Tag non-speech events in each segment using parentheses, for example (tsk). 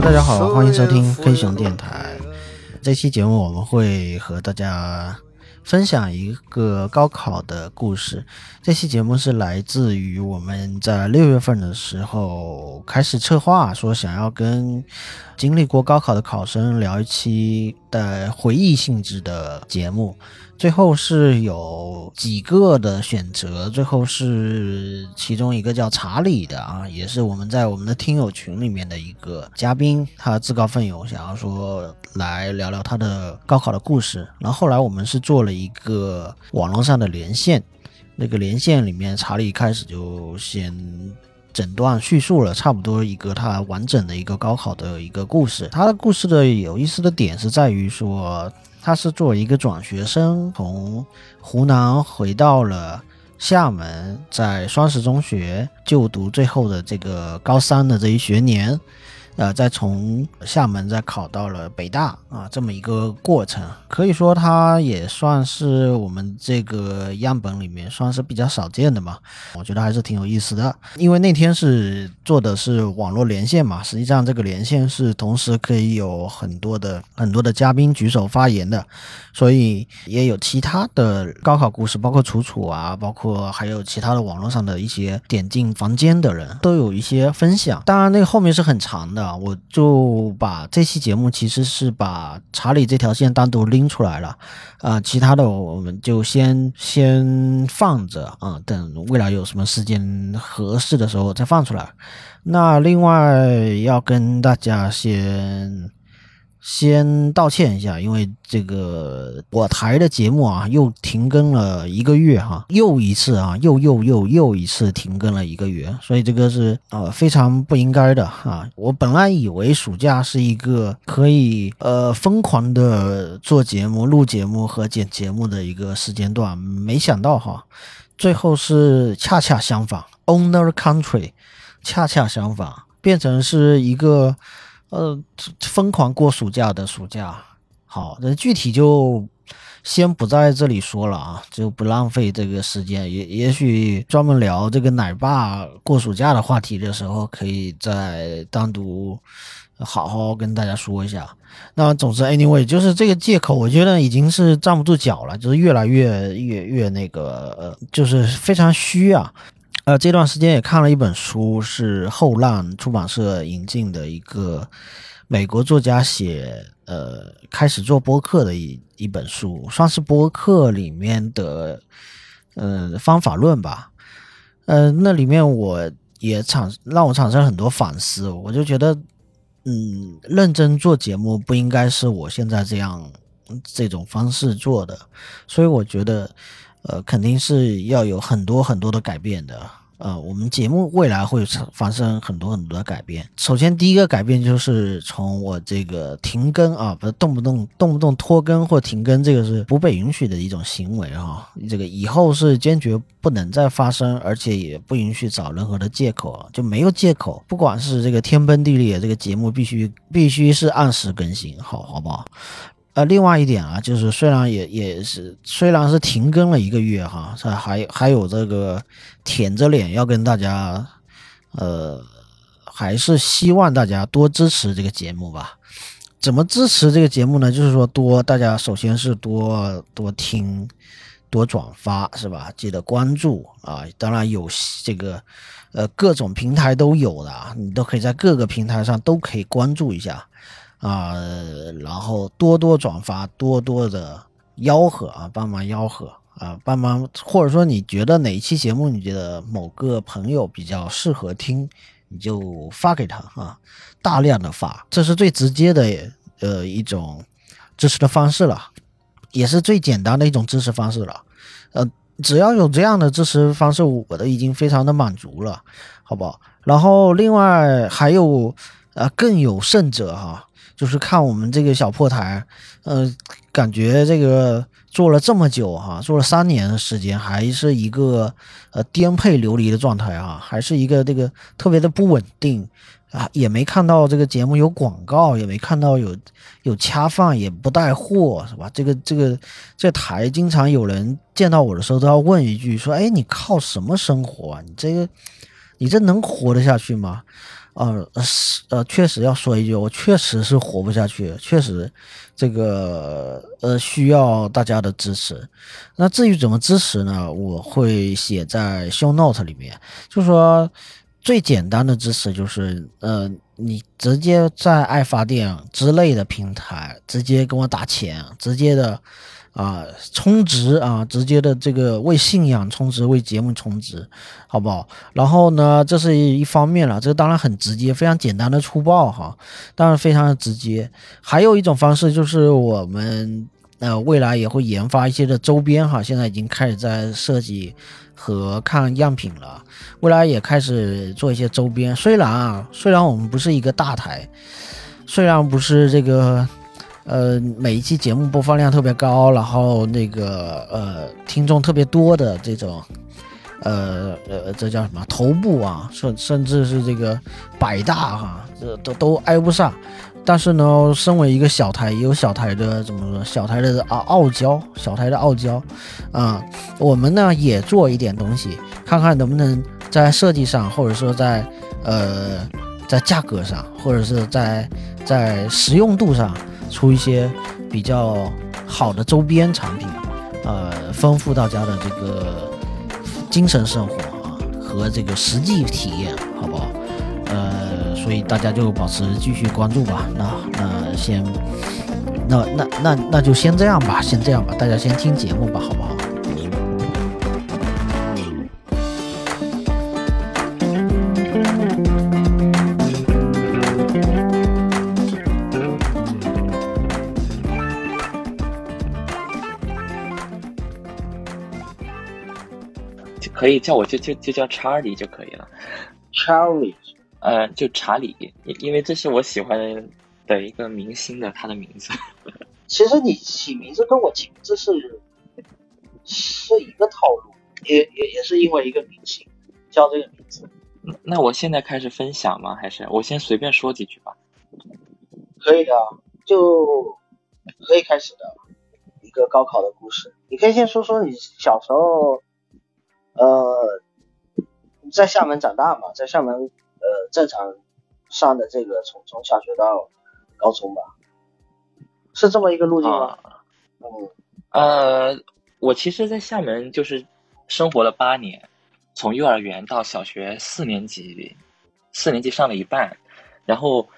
Hello，大家好，欢迎收听黑熊电台。这期节目我们会和大家分享一个高考的故事。这期节目是来自于我们在六月份的时候开始策划，说想要跟经历过高考的考生聊一期的回忆性质的节目。最后是有几个的选择，最后是其中一个叫查理的啊，也是我们在我们的听友群里面的一个嘉宾，他自告奋勇想要说来聊聊他的高考的故事。然后后来我们是做了一个网络上的连线，那个连线里面查理一开始就先整段叙述了差不多一个他完整的一个高考的一个故事。他的故事的有意思的点是在于说。他是作为一个转学生，从湖南回到了厦门，在双十中学就读最后的这个高三的这一学年。呃，再从厦门再考到了北大啊，这么一个过程，可以说它也算是我们这个样本里面算是比较少见的嘛。我觉得还是挺有意思的，因为那天是做的是网络连线嘛，实际上这个连线是同时可以有很多的很多的嘉宾举手发言的，所以也有其他的高考故事，包括楚楚啊，包括还有其他的网络上的一些点进房间的人都有一些分享。当然，那个后面是很长的。我就把这期节目其实是把查理这条线单独拎出来了，啊，其他的我们就先先放着啊，等未来有什么时间合适的时候再放出来。那另外要跟大家先。先道歉一下，因为这个我台的节目啊，又停更了一个月哈，又一次啊，又又又又一次停更了一个月，所以这个是呃非常不应该的啊。我本来以为暑假是一个可以呃疯狂的做节目、录节目和剪节目的一个时间段，没想到哈，最后是恰恰相反，owner country，恰恰相反，变成是一个。呃，疯狂过暑假的暑假，好，那具体就先不在这里说了啊，就不浪费这个时间。也也许专门聊这个奶爸过暑假的话题的时候，可以再单独好好跟大家说一下。那总之，anyway，就是这个借口，我觉得已经是站不住脚了，就是越来越越越那个，就是非常虚啊。呃，这段时间也看了一本书，是后浪出版社引进的一个美国作家写，呃，开始做播客的一一本书，算是播客里面的，呃，方法论吧。呃，那里面我也产让我产生很多反思，我就觉得，嗯，认真做节目不应该是我现在这样这种方式做的，所以我觉得，呃，肯定是要有很多很多的改变的。呃，我们节目未来会发生很多很多的改变。首先，第一个改变就是从我这个停更啊，不是动不动动不动拖更或停更，这个是不被允许的一种行为啊。这个以后是坚决不能再发生，而且也不允许找任何的借口，就没有借口。不管是这个天崩地裂，这个节目必须必须是按时更新，好好不好？呃，另外一点啊，就是虽然也也是虽然是停更了一个月哈，这还还有这个舔着脸要跟大家，呃，还是希望大家多支持这个节目吧。怎么支持这个节目呢？就是说多大家首先是多多听，多转发是吧？记得关注啊，当然有这个呃各种平台都有的，你都可以在各个平台上都可以关注一下。啊，然后多多转发，多多的吆喝啊，帮忙吆喝啊，帮忙，或者说你觉得哪一期节目你觉得某个朋友比较适合听，你就发给他啊，大量的发，这是最直接的呃一种支持的方式了，也是最简单的一种支持方式了。呃，只要有这样的支持方式，我都已经非常的满足了，好不好？然后另外还有啊，更有甚者哈。就是看我们这个小破台，呃，感觉这个做了这么久哈，做了三年的时间，还是一个呃颠沛流离的状态哈，还是一个这个特别的不稳定啊，也没看到这个节目有广告，也没看到有有恰饭，也不带货，是吧？这个这个这台经常有人见到我的时候都要问一句，说，哎，你靠什么生活啊？你这个你这能活得下去吗？呃是呃，确实要说一句，我确实是活不下去，确实这个呃需要大家的支持。那至于怎么支持呢？我会写在 show note 里面，就说最简单的支持就是呃，你直接在爱发电之类的平台直接给我打钱，直接的。啊，充值啊，直接的这个为信仰充值，为节目充值，好不好？然后呢，这是一方面了，这当然很直接，非常简单的粗暴哈，当然非常的直接。还有一种方式就是我们呃未来也会研发一些的周边哈，现在已经开始在设计和看样品了，未来也开始做一些周边。虽然啊，虽然我们不是一个大台，虽然不是这个。呃，每一期节目播放量特别高，然后那个呃听众特别多的这种，呃呃，这叫什么头部啊，甚甚至是这个百大哈，这都都挨不上。但是呢，身为一个小台，也有小台的怎么说？小台的啊傲娇，小台的傲娇啊，我们呢也做一点东西，看看能不能在设计上，或者说在呃在价格上，或者是在在实用度上。出一些比较好的周边产品，呃，丰富大家的这个精神生活啊和这个实际体验，好不好？呃，所以大家就保持继续关注吧。那那先，那那那那就先这样吧，先这样吧，大家先听节目吧，好不好？可以叫我就就就叫查理就可以了，查理，呃，就查理，因因为这是我喜欢的一个明星的他的名字。(laughs) 其实你起名字跟我起名字是是一个套路，也也也是因为一个明星叫这个名字。那我现在开始分享吗？还是我先随便说几句吧？可以的，就可以开始的一个高考的故事。你可以先说说你小时候。在厦门长大嘛，在厦门呃正常上的这个从从小学到高中吧，是这么一个路径吗？嗯，呃，我其实，在厦门就是生活了八年，从幼儿园到小学四年级，四年级上了一半，然后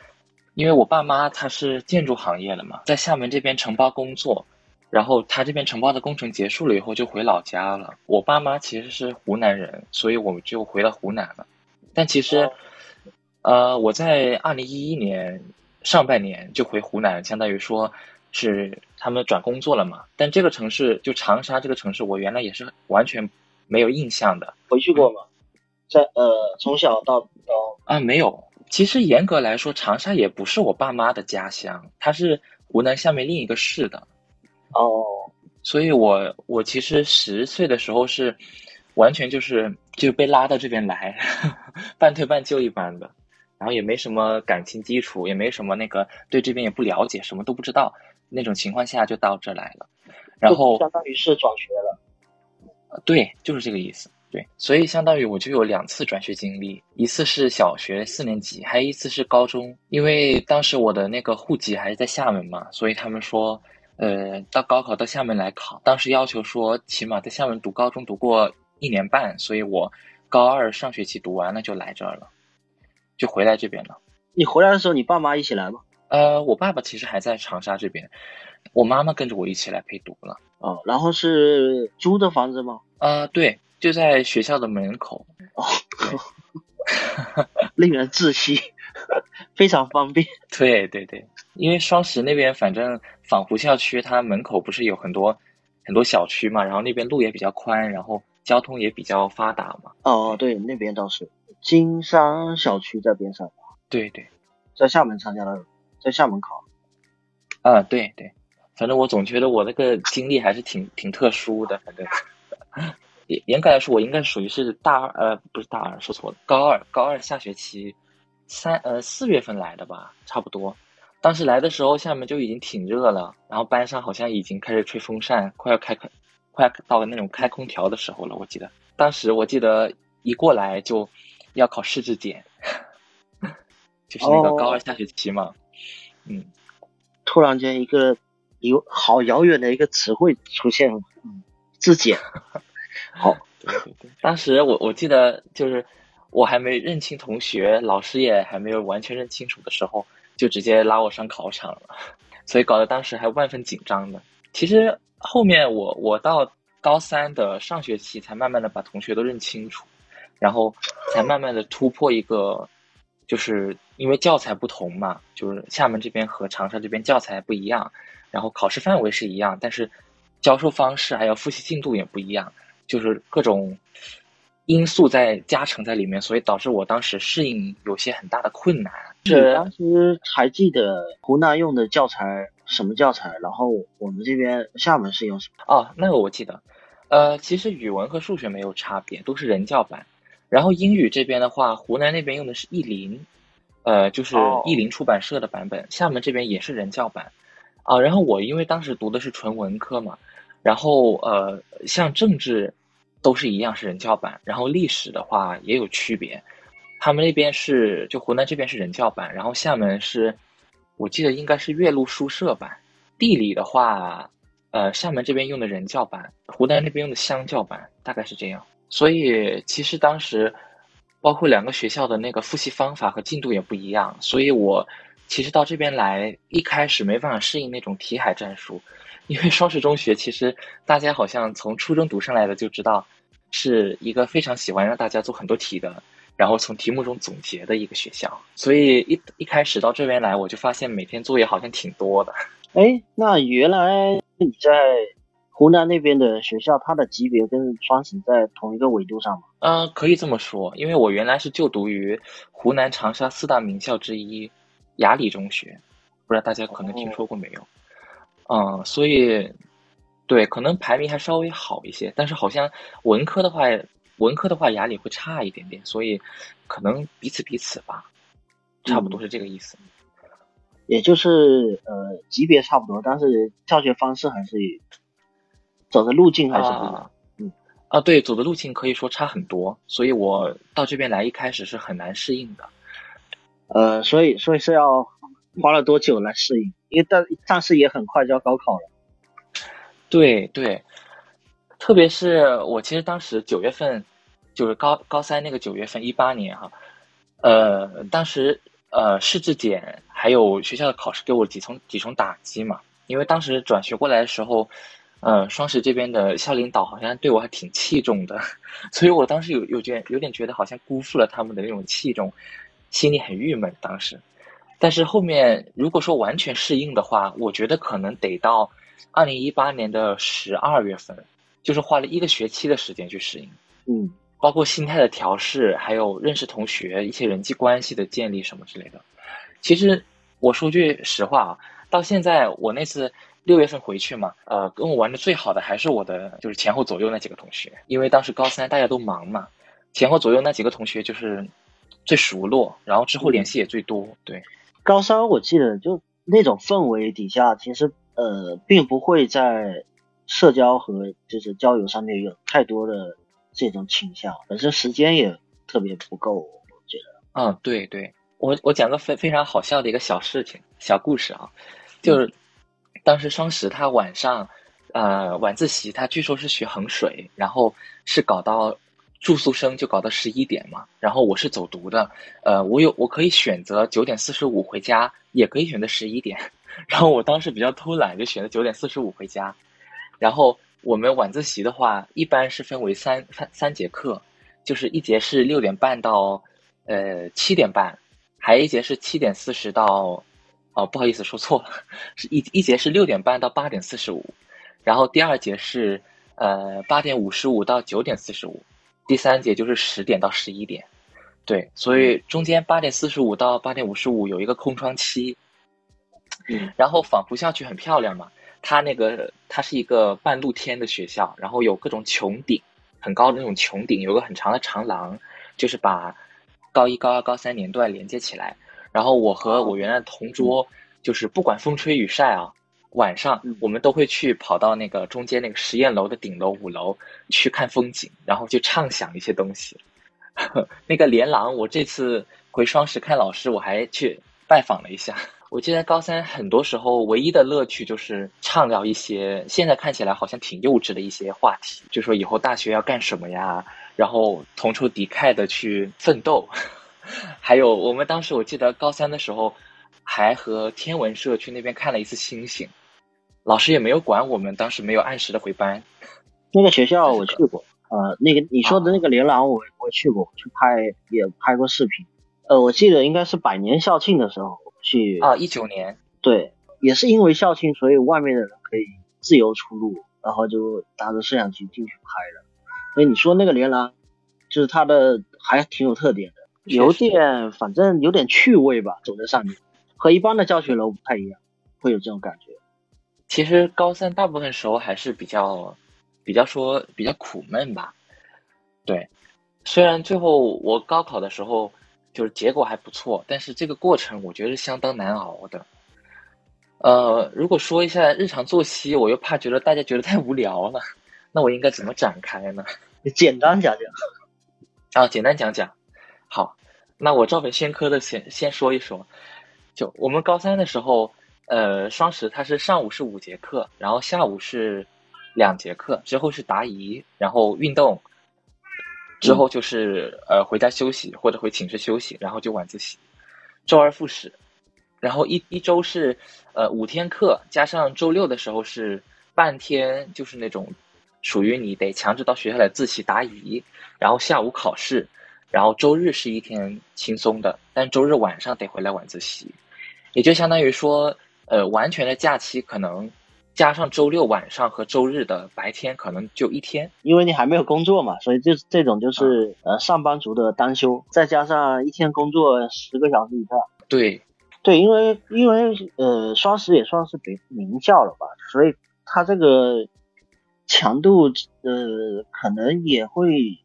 因为我爸妈他是建筑行业的嘛，在厦门这边承包工作。然后他这边承包的工程结束了以后就回老家了。我爸妈其实是湖南人，所以我们就回了湖南了。但其实，呃，我在二零一一年上半年就回湖南，相当于说是他们转工作了嘛。但这个城市就长沙这个城市，我原来也是完全没有印象的。回去过吗？在呃，从小到到啊，没有。其实严格来说，长沙也不是我爸妈的家乡，它是湖南下面另一个市的。哦，所以我我其实十岁的时候是完全就是就被拉到这边来，(laughs) 半推半就一般的，然后也没什么感情基础，也没什么那个对这边也不了解，什么都不知道那种情况下就到这来了，然后相当于是转学了，对，就是这个意思，对，所以相当于我就有两次转学经历，一次是小学四年级，还有一次是高中，因为当时我的那个户籍还是在厦门嘛，所以他们说。呃，到高考到厦门来考，当时要求说起码在厦门读高中读过一年半，所以我高二上学期读完了就来这儿了，就回来这边了。你回来的时候，你爸妈一起来吗？呃，我爸爸其实还在长沙这边，我妈妈跟着我一起来陪读了。哦，然后是租的房子吗？啊，对，就在学校的门口。哦，(laughs) 令人窒息，非常方便。对对对。因为双十那边，反正仿湖校区，它门口不是有很多很多小区嘛，然后那边路也比较宽，然后交通也比较发达嘛。哦，对，那边倒是金山小区在边上。对对，在厦门参加的，在厦门考。啊，对对，反正我总觉得我那个经历还是挺挺特殊的。反正严严格来说，我应该属于是大二，呃，不是大二，说错了，高二高二下学期三呃四月份来的吧，差不多。当时来的时候，厦门就已经挺热了，然后班上好像已经开始吹风扇，快要开开，快要到了那种开空调的时候了。我记得当时，我记得一过来就要考试质检，(laughs) 就是那个高二下学期嘛。嗯，突然间一个有好遥远的一个词汇出现了，质检。(laughs) 好，对对对，当时我我记得就是我还没认清同学，老师也还没有完全认清楚的时候，就直接拉我上考场了，所以搞得当时还万分紧张的。其实后面我我到高三的上学期才慢慢的把同学都认清楚，然后才慢慢的突破一个。就是因为教材不同嘛，就是厦门这边和长沙这边教材不一样，然后考试范围是一样，但是教授方式还有复习进度也不一样，就是各种因素在加成在里面，所以导致我当时适应有些很大的困难。是当时还记得湖南用的教材什么教材，然后我们这边厦门是用什么？哦，那个我记得，呃，其实语文和数学没有差别，都是人教版。然后英语这边的话，湖南那边用的是译林，呃，就是译林出版社的版本。厦门这边也是人教版，啊，然后我因为当时读的是纯文科嘛，然后呃，像政治都是一样是人教版，然后历史的话也有区别，他们那边是就湖南这边是人教版，然后厦门是，我记得应该是岳麓书社版。地理的话，呃，厦门这边用的人教版，湖南那边用的乡教版，大概是这样。所以其实当时，包括两个学校的那个复习方法和进度也不一样，所以我其实到这边来一开始没办法适应那种题海战术，因为双十中学其实大家好像从初中读上来的就知道，是一个非常喜欢让大家做很多题的，然后从题目中总结的一个学校，所以一一开始到这边来，我就发现每天作业好像挺多的。(laughs) 哎，那原来你在。湖南那边的学校，它的级别跟双省在同一个纬度上吗？嗯，可以这么说，因为我原来是就读于湖南长沙四大名校之一雅礼中学，不知道大家可能听说过没有？嗯，所以对，可能排名还稍微好一些，但是好像文科的话，文科的话雅礼会差一点点，所以可能彼此彼此吧，差不多是这个意思。也就是呃，级别差不多，但是教学方式还是。走的路径还是不，嗯啊，对，走的路径可以说差很多，所以我到这边来一开始是很难适应的，呃，所以所以是要花了多久来适应？因为但但是也很快就要高考了，对对，特别是我其实当时九月份就是高高三那个九月份，一八年哈，呃，当时呃试质检还有学校的考试给我几重几重打击嘛，因为当时转学过来的时候。嗯，双十这边的校领导好像对我还挺器重的，(laughs) 所以我当时有有觉有点觉得好像辜负了他们的那种器重，心里很郁闷。当时，但是后面如果说完全适应的话，我觉得可能得到二零一八年的十二月份，就是花了一个学期的时间去适应。嗯，包括心态的调试，还有认识同学、一些人际关系的建立什么之类的。其实我说句实话啊，到现在我那次。六月份回去嘛，呃，跟我玩的最好的还是我的，就是前后左右那几个同学，因为当时高三大家都忙嘛，前后左右那几个同学就是最熟络，然后之后联系也最多。对，高三我记得就那种氛围底下，其实呃，并不会在社交和就是交友上面有太多的这种倾向，本身时间也特别不够，我觉得。嗯，对对，我我讲个非非常好笑的一个小事情、小故事啊，就是。当时双十他晚上，呃，晚自习他据说是学衡水，然后是搞到住宿生就搞到十一点嘛。然后我是走读的，呃，我有我可以选择九点四十五回家，也可以选择十一点。(laughs) 然后我当时比较偷懒，就选择九点四十五回家。然后我们晚自习的话，一般是分为三三三节课，就是一节是六点半到呃七点半，还有一节是七点四十到。哦，不好意思，说错了，是一一节是六点半到八点四十五，然后第二节是呃八点五十五到九点四十五，第三节就是十点到十一点，对，所以中间八点四十五到八点五十五有一个空窗期，嗯，然后仿佛校区很漂亮嘛，它那个它是一个半露天的学校，然后有各种穹顶，很高的那种穹顶，有个很长的长廊，就是把高一、高二、高三年段连接起来。然后我和我原来的同桌，就是不管风吹雨晒啊，晚上我们都会去跑到那个中间那个实验楼的顶楼五楼去看风景，然后就畅想一些东西。(laughs) 那个连廊，我这次回双十看老师，我还去拜访了一下。我记得高三很多时候唯一的乐趣就是畅聊一些现在看起来好像挺幼稚的一些话题，就说以后大学要干什么呀，然后同仇敌忾的去奋斗。(laughs) 还有我们当时我记得高三的时候，还和天文社去那边看了一次星星，老师也没有管我们，当时没有按时的回班。那个学校我去过，呃，那个你说的那个连廊我我去过，去拍也拍过视频。呃，我记得应该是百年校庆的时候。去啊，一九年，对，也是因为校庆，所以外面的人可以自由出入，然后就拿着摄像机进去拍了。所以你说那个连廊，就是它的还挺有特点的，有点反正有点趣味吧，走在上面，和一般的教学楼不太一样，会有这种感觉。其实高三大部分时候还是比较，比较说比较苦闷吧。对，虽然最后我高考的时候。就是结果还不错，但是这个过程我觉得是相当难熬的。呃，如果说一下日常作息，我又怕觉得大家觉得太无聊了，那我应该怎么展开呢？简单讲讲。啊，简单讲讲。好，那我照本宣科的先先说一说。就我们高三的时候，呃，双十它是上午是五节课，然后下午是两节课，之后是答疑，然后运动。之后就是呃回家休息或者回寝室休息，然后就晚自习，周而复始，然后一一周是呃五天课，加上周六的时候是半天，就是那种属于你得强制到学校来自习答疑，然后下午考试，然后周日是一天轻松的，但周日晚上得回来晚自习，也就相当于说呃完全的假期可能。加上周六晚上和周日的白天，可能就一天，因为你还没有工作嘛，所以这这种就是呃上班族的单休，再加上一天工作十个小时以上。对，对，因为因为呃双十也算是北名校了吧，所以它这个强度呃可能也会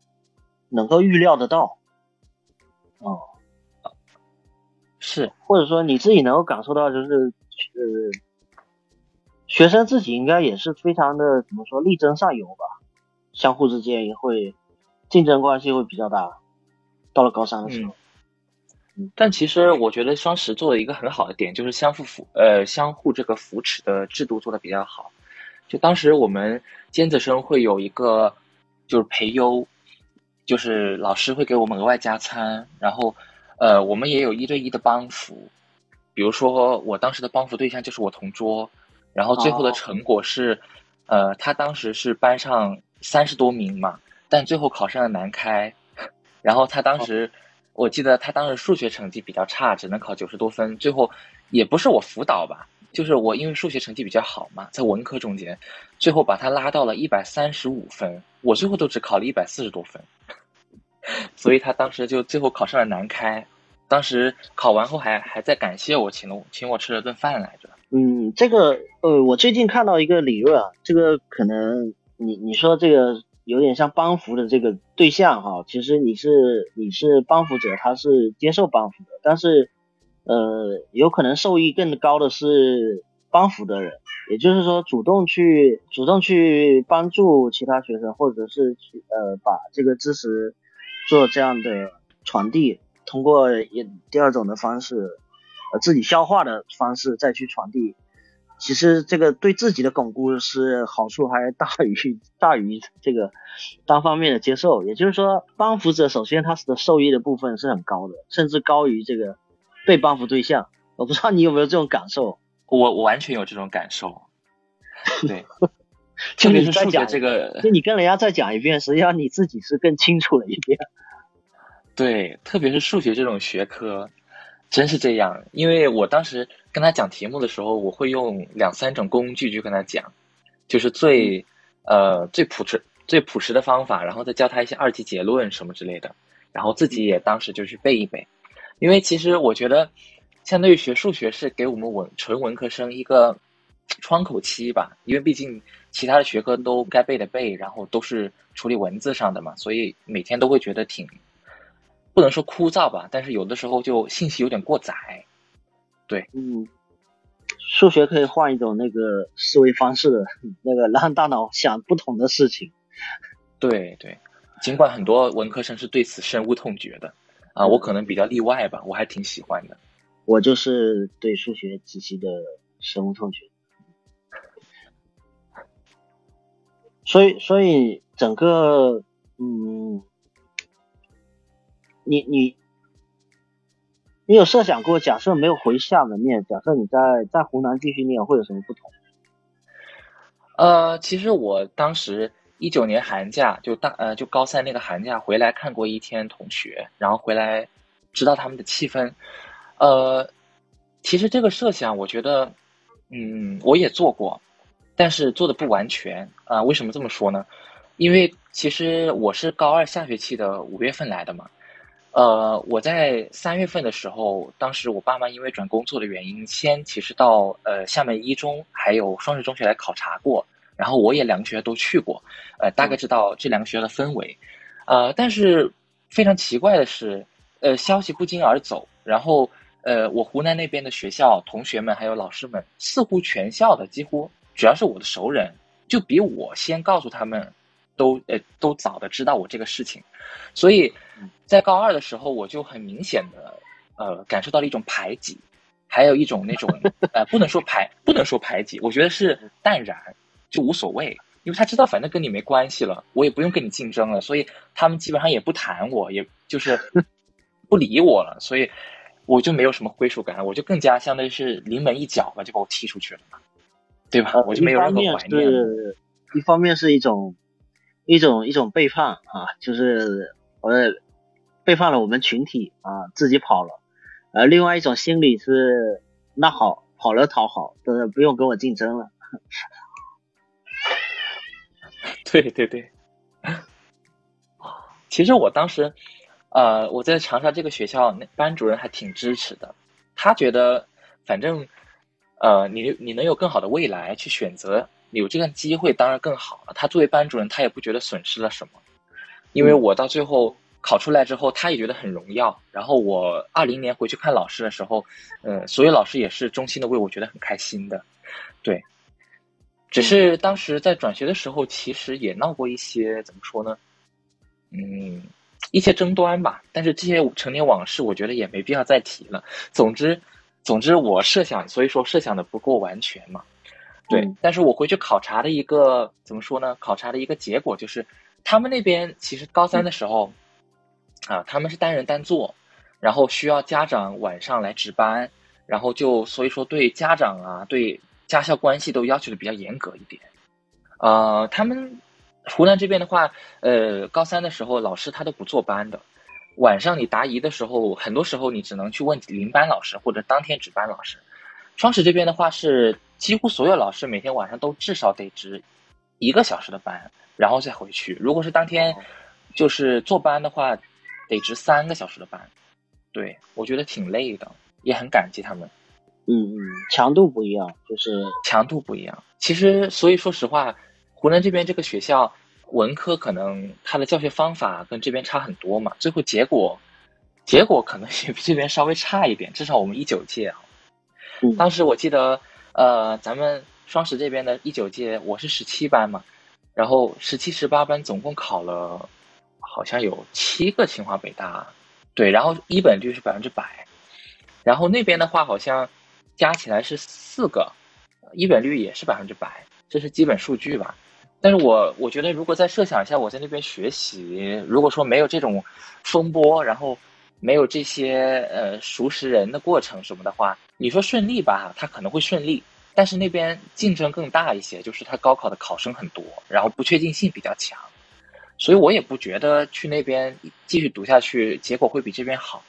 能够预料得到。哦，是，或者说你自己能够感受到，就是呃。学生自己应该也是非常的怎么说力争上游吧，相互之间也会竞争关系会比较大。到了高三的时候，嗯，但其实我觉得双十做了一个很好的点就是相互扶呃相互这个扶持的制度做的比较好。就当时我们尖子生会有一个就是培优，就是老师会给我们额外加餐，然后呃我们也有一对一的帮扶，比如说我当时的帮扶对象就是我同桌。然后最后的成果是，呃，他当时是班上三十多名嘛，但最后考上了南开。(laughs) 然后他当时，我记得他当时数学成绩比较差，只能考九十多分。最后也不是我辅导吧，就是我因为数学成绩比较好嘛，在文科中间，最后把他拉到了一百三十五分。我最后都只考了一百四十多分，(laughs) 所以他当时就最后考上了南开。当时考完后还还在感谢我，请了请我吃了顿饭来着。嗯，这个呃，我最近看到一个理论啊，这个可能你你说这个有点像帮扶的这个对象哈，其实你是你是帮扶者，他是接受帮扶的，但是呃，有可能受益更高的是帮扶的人，也就是说主动去主动去帮助其他学生，或者是去呃把这个知识做这样的传递，通过一第二种的方式。呃，自己消化的方式再去传递，其实这个对自己的巩固是好处还大于大于这个单方面的接受。也就是说，帮扶者首先他的受益的部分是很高的，甚至高于这个被帮扶对象。我不知道你有没有这种感受？我我完全有这种感受。(laughs) 对，特别是数学这个，就你跟人家再讲一遍，实际上你自己是更清楚了一遍。(laughs) 对，特别是数学这种学科。真是这样，因为我当时跟他讲题目的时候，我会用两三种工具去跟他讲，就是最呃最朴实最朴实的方法，然后再教他一些二级结论什么之类的，然后自己也当时就去背一背。因为其实我觉得，相对于学数学是给我们文纯文科生一个窗口期吧，因为毕竟其他的学科都该背的背，然后都是处理文字上的嘛，所以每天都会觉得挺。不能说枯燥吧，但是有的时候就信息有点过载。对，嗯，数学可以换一种那个思维方式的，(laughs) 那个让大脑想不同的事情。对对，尽管很多文科生是对此深恶痛绝的啊，我可能比较例外吧，我还挺喜欢的。我就是对数学极其的深恶痛绝，所以所以整个嗯，你你你有设想过，假设没有回厦门念，假设你在在湖南继续念，会有什么不同？呃，其实我当时一九年寒假就大呃就高三那个寒假回来看过一天同学，然后回来知道他们的气氛，呃，其实这个设想我觉得，嗯，我也做过，但是做的不完全啊。为什么这么说呢？因为其实我是高二下学期的五月份来的嘛，呃，我在三月份的时候，当时我爸妈因为转工作的原因，先其实到呃厦门一中还有双十中学来考察过。然后我也两个学校都去过，呃，大概知道这两个学校的氛围，呃，但是非常奇怪的是，呃，消息不胫而走，然后呃，我湖南那边的学校同学们还有老师们，似乎全校的几乎只要是我的熟人，就比我先告诉他们，都呃都早的知道我这个事情，所以在高二的时候，我就很明显的呃感受到了一种排挤，还有一种那种呃不能说排不能说排挤，我觉得是淡然。就无所谓，因为他知道反正跟你没关系了，我也不用跟你竞争了，所以他们基本上也不谈我，也就是不理我了，所以我就没有什么归属感，我就更加相当于是临门一脚吧，就把我踢出去了，对吧？我就没有任何怀念。一方面是一种一种一种背叛啊，就是我背叛了我们群体啊，自己跑了，呃，另外一种心理是那好跑了讨好，是不用跟我竞争了。(laughs) 对对对，其实我当时，呃，我在长沙这个学校，那班主任还挺支持的。他觉得，反正，呃，你你能有更好的未来去选择，有这个机会当然更好了。他作为班主任，他也不觉得损失了什么，因为我到最后考出来之后，他也觉得很荣耀。然后我二零年回去看老师的时候，呃，所有老师也是衷心的为我觉得很开心的，对。只是当时在转学的时候，其实也闹过一些怎么说呢？嗯，一些争端吧。但是这些成年往事，我觉得也没必要再提了。总之，总之我设想，所以说设想的不够完全嘛。对，但是我回去考察的一个怎么说呢？考察的一个结果就是，他们那边其实高三的时候，啊，他们是单人单坐，然后需要家长晚上来值班，然后就所以说对家长啊，对。家校关系都要求的比较严格一点，呃，他们湖南这边的话，呃，高三的时候老师他都不坐班的，晚上你答疑的时候，很多时候你只能去问临班老师或者当天值班老师。双十这边的话是几乎所有老师每天晚上都至少得值一个小时的班，然后再回去。如果是当天就是坐班的话，得值三个小时的班。对我觉得挺累的，也很感激他们。嗯嗯，强度不一样，就是强度不一样。其实，所以说实话，湖南这边这个学校文科可能它的教学方法跟这边差很多嘛。最后结果，结果可能也比这边稍微差一点。至少我们一九届啊，当时我记得，呃，咱们双十这边的一九届，我是十七班嘛，然后十七、十八班总共考了，好像有七个清华北大，对，然后一本率是百分之百，然后那边的话好像。加起来是四个，一本率也是百分之百，这是基本数据吧。但是我我觉得，如果再设想一下，我在那边学习，如果说没有这种风波，然后没有这些呃熟识人的过程什么的话，你说顺利吧，他可能会顺利。但是那边竞争更大一些，就是他高考的考生很多，然后不确定性比较强，所以我也不觉得去那边继续读下去，结果会比这边好。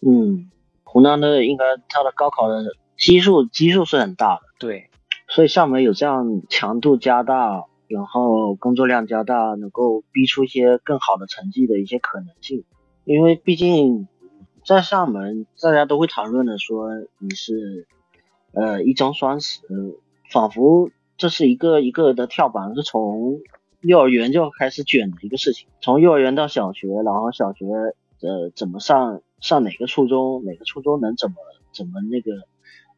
嗯，湖南的应该他的高考的。基数基数是很大的，对，所以厦门有这样强度加大，然后工作量加大，能够逼出一些更好的成绩的一些可能性。因为毕竟在厦门，大家都会谈论的说你是呃一中双十，仿佛这是一个一个的跳板，是从幼儿园就开始卷的一个事情，从幼儿园到小学，然后小学呃怎么上上哪个初中，哪个初中能怎么怎么那个。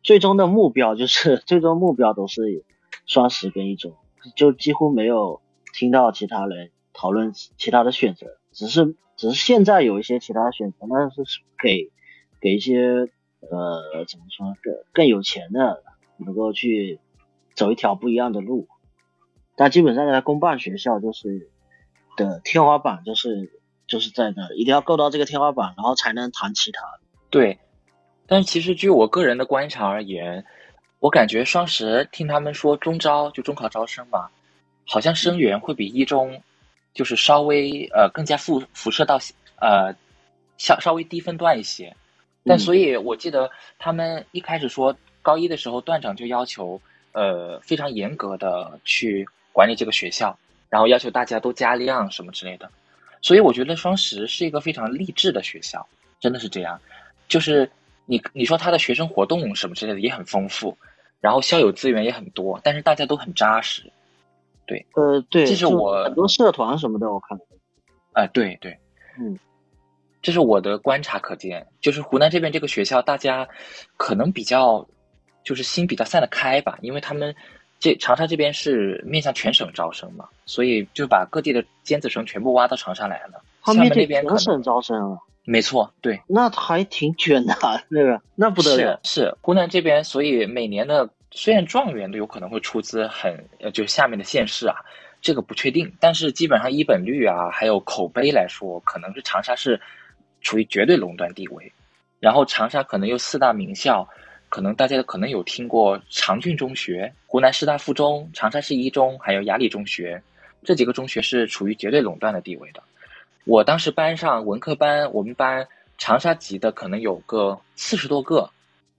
最终的目标就是，最终目标都是双十跟一中，就几乎没有听到其他人讨论其他的选择，只是只是现在有一些其他选择，那是给给一些呃怎么说更更有钱的能够去走一条不一样的路。但基本上在公办学校就是的天花板就是就是在那，一定要够到这个天花板，然后才能谈其他。对，但是其实据我个人的观察而言，我感觉双十听他们说中招就中考招生嘛，好像生源会比一中就是稍微呃更加辐辐射到呃稍稍微低分段一些。但所以我记得他们一开始说高一的时候段长就要求呃非常严格的去。管理这个学校，然后要求大家都加量什么之类的，所以我觉得双十是一个非常励志的学校，真的是这样。就是你你说他的学生活动什么之类的也很丰富，然后校友资源也很多，但是大家都很扎实。对，呃，对，这是我很多社团什么的，我看。啊，对对，嗯，这是我的观察可见，就是湖南这边这个学校，大家可能比较就是心比较散得开吧，因为他们。这长沙这边是面向全省招生嘛，所以就把各地的尖子生全部挖到长沙来了。他们这边全省招生啊？没错，对。那还挺卷的，那个那不得了。是是，湖南这边，所以每年的虽然状元都有可能会出资很，呃，就下面的县市啊，这个不确定，但是基本上一本率啊，还有口碑来说，可能是长沙是处于绝对垄断地位。然后长沙可能有四大名校。可能大家可能有听过长郡中学、湖南师大附中、长沙市一中，还有雅礼中学，这几个中学是处于绝对垄断的地位的。我当时班上文科班，我们班长沙籍的可能有个四十多个，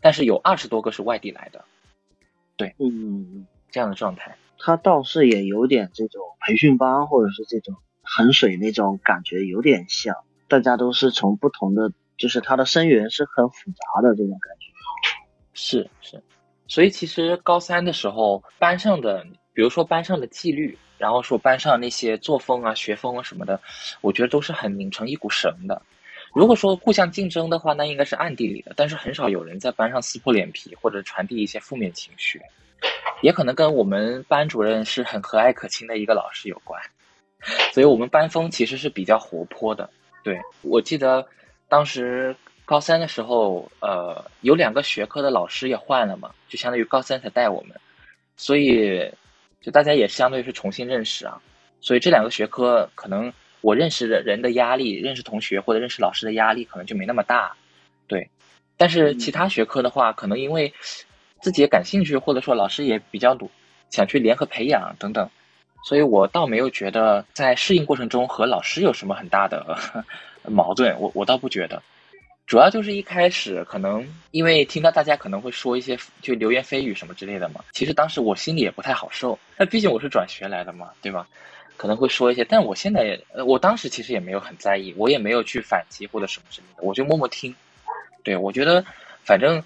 但是有二十多个是外地来的。对，嗯，这样的状态，他倒是也有点这种培训班或者是这种衡水那种感觉，有点像，大家都是从不同的，就是他的生源是很复杂的这种感觉。是是，所以其实高三的时候，班上的，比如说班上的纪律，然后说班上那些作风啊、学风啊什么的，我觉得都是很拧成一股绳的。如果说互相竞争的话，那应该是暗地里的，但是很少有人在班上撕破脸皮或者传递一些负面情绪，也可能跟我们班主任是很和蔼可亲的一个老师有关。所以我们班风其实是比较活泼的。对我记得当时。高三的时候，呃，有两个学科的老师也换了嘛，就相当于高三才带我们，所以就大家也相对是重新认识啊。所以这两个学科，可能我认识的人的压力，认识同学或者认识老师的压力，可能就没那么大，对。但是其他学科的话，可能因为自己也感兴趣，或者说老师也比较努，想去联合培养等等，所以我倒没有觉得在适应过程中和老师有什么很大的 (laughs) 矛盾，我我倒不觉得。主要就是一开始可能因为听到大家可能会说一些就流言蜚语什么之类的嘛，其实当时我心里也不太好受。那毕竟我是转学来的嘛，对吧？可能会说一些，但我现在我当时其实也没有很在意，我也没有去反击或者什么之类的，我就默默听。对我觉得，反正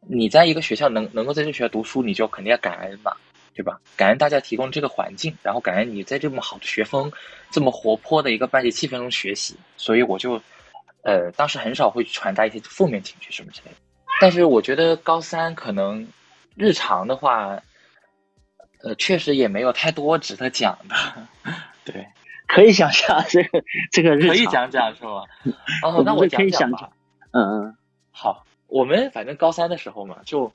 你在一个学校能能够在这学校读书，你就肯定要感恩嘛，对吧？感恩大家提供这个环境，然后感恩你在这么好的学风、这么活泼的一个班级气氛中学习，所以我就。呃，当时很少会传达一些负面情绪什么之类的，但是我觉得高三可能日常的话，呃，确实也没有太多值得讲的。(laughs) 对，可以想象这个这个日常可以讲讲是吗？哦，那我讲讲吧。嗯嗯，好，我们反正高三的时候嘛，就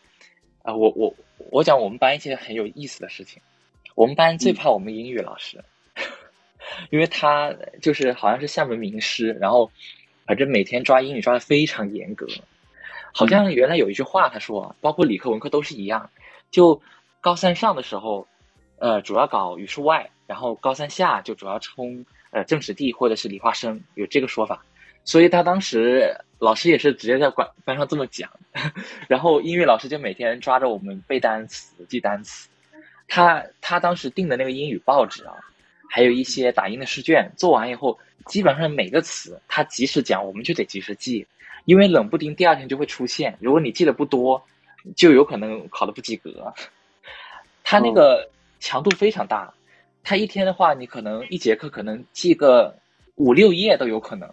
啊，我我我讲我们班一些很有意思的事情。我们班最怕我们英语老师，(laughs) 因为他就是好像是厦门名师，然后。反正每天抓英语抓的非常严格，好像原来有一句话，他说，包括理科文科都是一样，就高三上的时候，呃，主要搞语数外，然后高三下就主要冲呃政史地或者是理化生，有这个说法。所以他当时老师也是直接在管班上这么讲，(laughs) 然后英语老师就每天抓着我们背单词、记单词。他他当时订的那个英语报纸啊，还有一些打印的试卷，做完以后。基本上每个词他及时讲，我们就得及时记，因为冷不丁第二天就会出现。如果你记得不多，就有可能考的不及格。他那个强度非常大，他一天的话，你可能一节课可能记个五六页都有可能，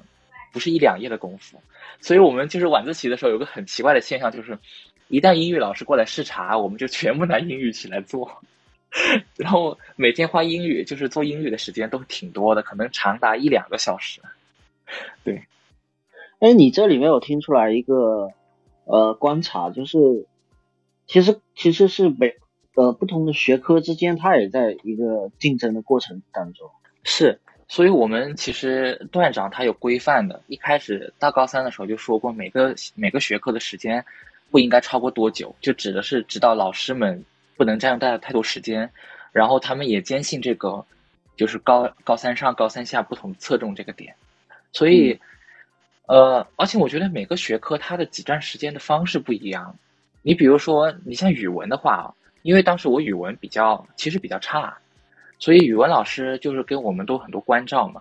不是一两页的功夫。所以我们就是晚自习的时候有个很奇怪的现象，就是一旦英语老师过来视察，我们就全部拿英语起来做。(laughs) 然后每天花英语就是做英语的时间都挺多的，可能长达一两个小时。(laughs) 对，哎，你这里面有听出来一个呃观察，就是其实其实是每呃不同的学科之间，它也在一个竞争的过程当中。是，所以我们其实段长他有规范的，一开始到高三的时候就说过，每个每个学科的时间不应该超过多久，就指的是指导老师们不能占用大家太多时间，然后他们也坚信这个就是高高三上高三下不同侧重这个点，所以呃，而且我觉得每个学科它的挤占时间的方式不一样，你比如说你像语文的话，因为当时我语文比较其实比较差。所以语文老师就是给我们都很多关照嘛，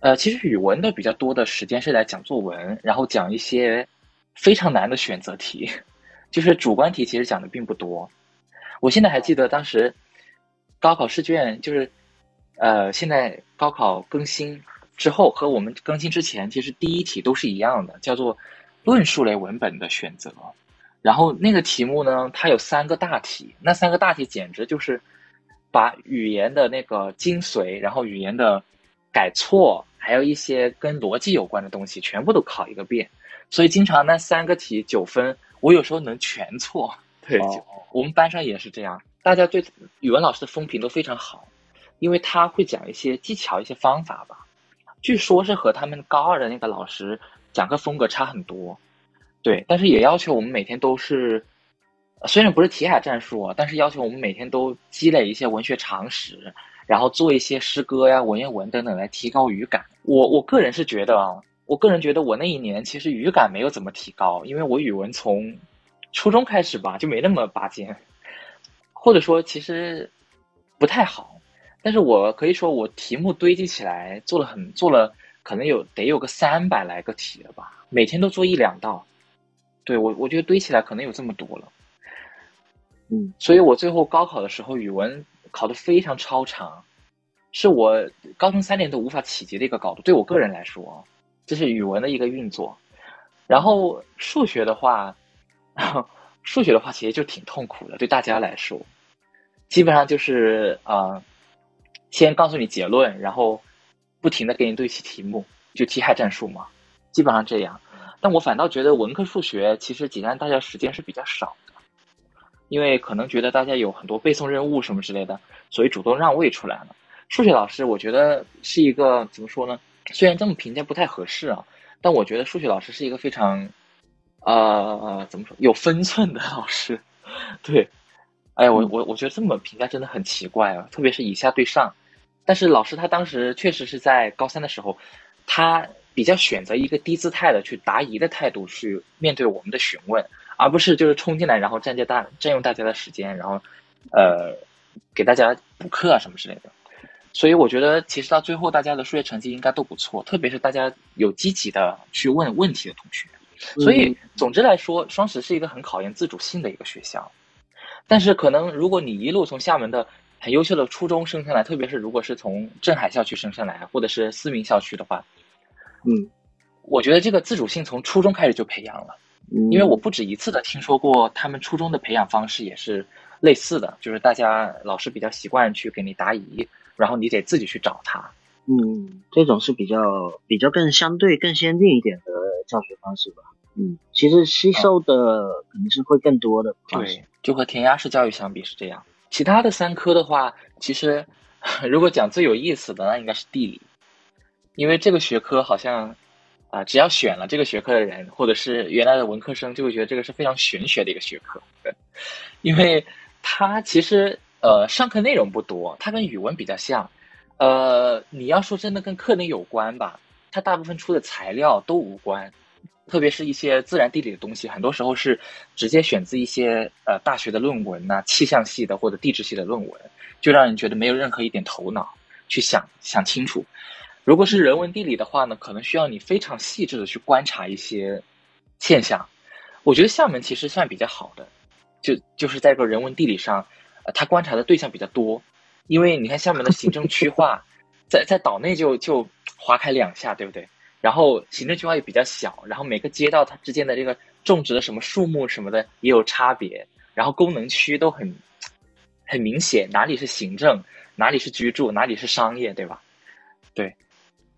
呃，其实语文的比较多的时间是来讲作文，然后讲一些非常难的选择题，(laughs) 就是主观题其实讲的并不多。我现在还记得当时高考试卷就是，呃，现在高考更新之后和我们更新之前，其实第一题都是一样的，叫做论述类文本的选择。然后那个题目呢，它有三个大题，那三个大题简直就是。把语言的那个精髓，然后语言的改错，还有一些跟逻辑有关的东西，全部都考一个遍。所以经常那三个题九分，我有时候能全错。对，我们班上也是这样，大家对语文老师的风评都非常好，因为他会讲一些技巧、一些方法吧。据说是和他们高二的那个老师讲课风格差很多。对，但是也要求我们每天都是。虽然不是题海战术啊，但是要求我们每天都积累一些文学常识，然后做一些诗歌呀、文言文等等来提高语感。我我个人是觉得啊，我个人觉得我那一年其实语感没有怎么提高，因为我语文从初中开始吧就没那么拔尖，或者说其实不太好。但是我可以说我题目堆积起来做了很做了，可能有得有个三百来个题了吧，每天都做一两道。对我我觉得堆起来可能有这么多了。嗯，所以我最后高考的时候，语文考得非常超长，是我高中三年都无法企及的一个高度。对我个人来说，这是语文的一个运作。然后数学的话，(laughs) 数学的话其实就挺痛苦的，对大家来说，基本上就是啊，先告诉你结论，然后不停的给你对齐题目，就题海战术嘛，基本上这样。但我反倒觉得文科数学其实挤占大家时间是比较少的。因为可能觉得大家有很多背诵任务什么之类的，所以主动让位出来了。数学老师，我觉得是一个怎么说呢？虽然这么评价不太合适啊，但我觉得数学老师是一个非常，呃，怎么说有分寸的老师。对，哎呀，我我我觉得这么评价真的很奇怪啊，特别是以下对上。但是老师他当时确实是在高三的时候，他比较选择一个低姿态的去答疑的态度去面对我们的询问。而不是就是冲进来，然后占据大占用大家的时间，然后，呃，给大家补课啊什么之类的。所以我觉得，其实到最后，大家的数学成绩应该都不错，特别是大家有积极的去问问题的同学。所以，总之来说，双十是一个很考验自主性的一个学校。但是，可能如果你一路从厦门的很优秀的初中升上来，特别是如果是从镇海校区升上来，或者是思明校区的话，嗯，我觉得这个自主性从初中开始就培养了。因为我不止一次的听说过，他们初中的培养方式也是类似的，就是大家老师比较习惯去给你答疑，然后你得自己去找他。嗯，这种是比较比较更相对更先进一点的教学方式吧。嗯，其实吸收的肯定是会更多的。对，就和填鸭式教育相比是这样。其他的三科的话，其实 (laughs) 如果讲最有意思的，那应该是地理，因为这个学科好像。啊，只要选了这个学科的人，或者是原来的文科生，就会觉得这个是非常玄学的一个学科，对，因为它其实呃上课内容不多，它跟语文比较像，呃，你要说真的跟课内有关吧，它大部分出的材料都无关，特别是一些自然地理的东西，很多时候是直接选自一些呃大学的论文呐，气象系的或者地质系的论文，就让人觉得没有任何一点头脑去想想清楚。如果是人文地理的话呢，可能需要你非常细致的去观察一些现象。我觉得厦门其实算比较好的，就就是在个人文地理上，呃，他观察的对象比较多。因为你看厦门的行政区划，在在岛内就就划开两下，对不对？然后行政区划也比较小，然后每个街道它之间的这个种植的什么树木什么的也有差别，然后功能区都很很明显，哪里是行政，哪里是居住，哪里是商业，对吧？对。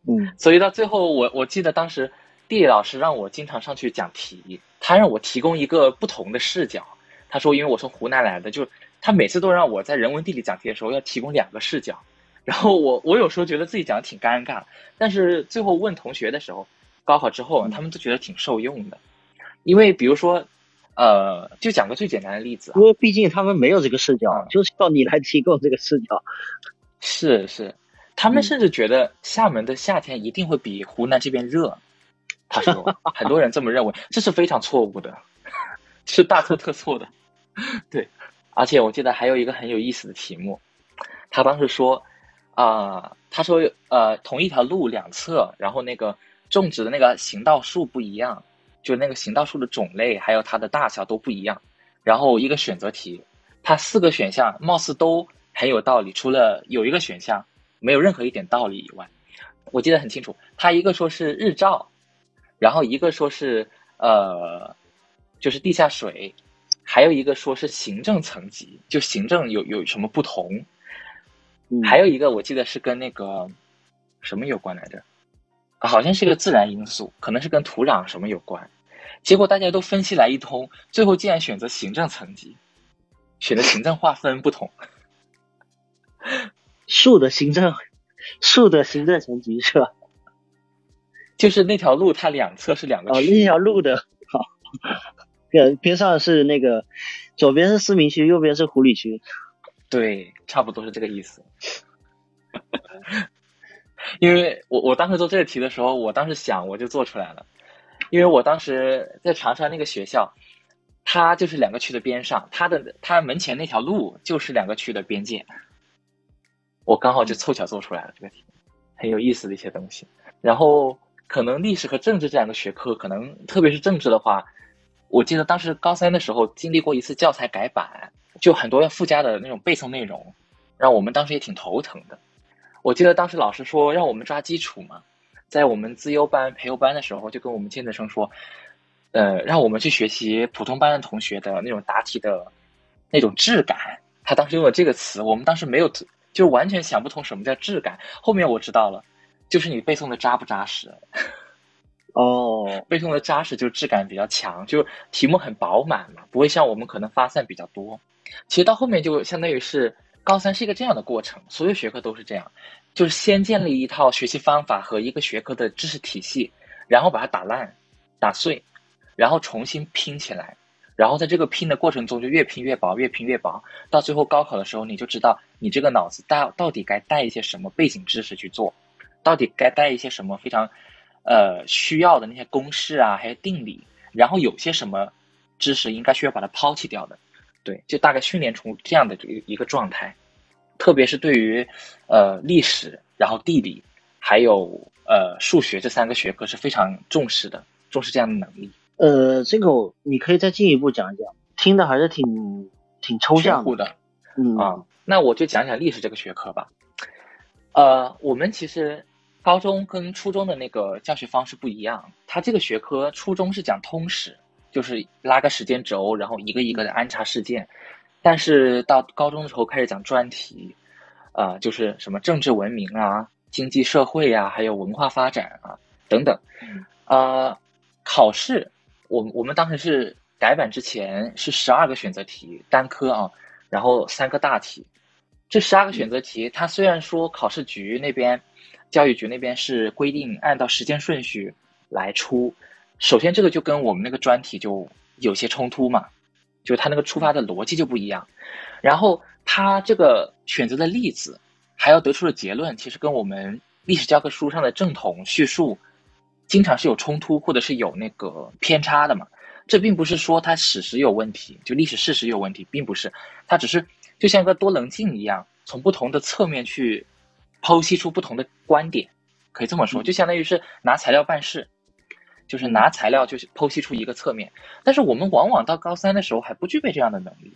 嗯，所以到最后，我我记得当时地理老师让我经常上去讲题，他让我提供一个不同的视角。他说，因为我从湖南来的，就他每次都让我在人文地理讲题的时候要提供两个视角。然后我我有时候觉得自己讲的挺尴尬，但是最后问同学的时候，高考之后他们都觉得挺受用的，因为比如说，呃，就讲个最简单的例子，因为毕竟他们没有这个视角，就是要你来提供这个视角。是是，他们甚至觉得厦门的夏天一定会比湖南这边热。他说，(laughs) 很多人这么认为，这是非常错误的，(laughs) 是大错特错的。(laughs) 对，而且我记得还有一个很有意思的题目，他当时说。啊，他说，呃，同一条路两侧，然后那个种植的那个行道树不一样，就那个行道树的种类还有它的大小都不一样。然后一个选择题，它四个选项貌似都很有道理，除了有一个选项没有任何一点道理以外，我记得很清楚。他一个说是日照，然后一个说是呃，就是地下水，还有一个说是行政层级，就行政有有什么不同。还有一个我记得是跟那个什么有关来着，好像是一个自然因素，可能是跟土壤什么有关。结果大家都分析来一通，最后竟然选择行政层级，选择行政划分不同。树的行政，树的行政层级是吧？就是那条路，它两侧是两个哦，那条路的好，边边上是那个，左边是思明区，右边是湖里区。对，差不多是这个意思。因为我我当时做这个题的时候，我当时想我就做出来了。因为我当时在长沙那个学校，它就是两个区的边上，它的它门前那条路就是两个区的边界。我刚好就凑巧做出来了这个题，很有意思的一些东西。然后可能历史和政治这两个学科，可能特别是政治的话，我记得当时高三的时候经历过一次教材改版。就很多要附加的那种背诵内容，让我们当时也挺头疼的。我记得当时老师说让我们抓基础嘛，在我们资优班、培优班的时候，就跟我们尖子生说，呃，让我们去学习普通班的同学的那种答题的那种质感。他当时用了这个词，我们当时没有，就完全想不通什么叫质感。后面我知道了，就是你背诵的扎不扎实。哦，背诵的扎实就质感比较强，就题目很饱满嘛，不会像我们可能发散比较多。其实到后面就相当于是高三是一个这样的过程，所有学科都是这样，就是先建立一套学习方法和一个学科的知识体系，然后把它打烂、打碎，然后重新拼起来，然后在这个拼的过程中就越拼越薄，越拼越薄，到最后高考的时候你就知道你这个脑子到到底该带一些什么背景知识去做，到底该带一些什么非常呃需要的那些公式啊，还有定理，然后有些什么知识应该需要把它抛弃掉的。对，就大概训练出这样的一一个状态，特别是对于呃历史、然后地理，还有呃数学这三个学科是非常重视的，重视这样的能力。呃，这个你可以再进一步讲一讲，听的还是挺挺抽象的。嗯啊，那我就讲讲历史这个学科吧。呃，我们其实高中跟初中的那个教学方式不一样，它这个学科初中是讲通史。就是拉个时间轴，然后一个一个的安插事件，但是到高中的时候开始讲专题，啊，就是什么政治文明啊、经济社会啊，还有文化发展啊等等，啊，考试，我我们当时是改版之前是十二个选择题单科啊，然后三个大题，这十二个选择题，它虽然说考试局那边、教育局那边是规定按照时间顺序来出。首先，这个就跟我们那个专题就有些冲突嘛，就是它那个出发的逻辑就不一样。然后，它这个选择的例子，还要得出的结论，其实跟我们历史教科书上的正统叙述，经常是有冲突或者是有那个偏差的嘛。这并不是说它史实有问题，就历史事实有问题，并不是。它只是就像一个多棱镜一样，从不同的侧面去剖析出不同的观点，可以这么说，就相当于是拿材料办事。就是拿材料就是剖析出一个侧面，但是我们往往到高三的时候还不具备这样的能力，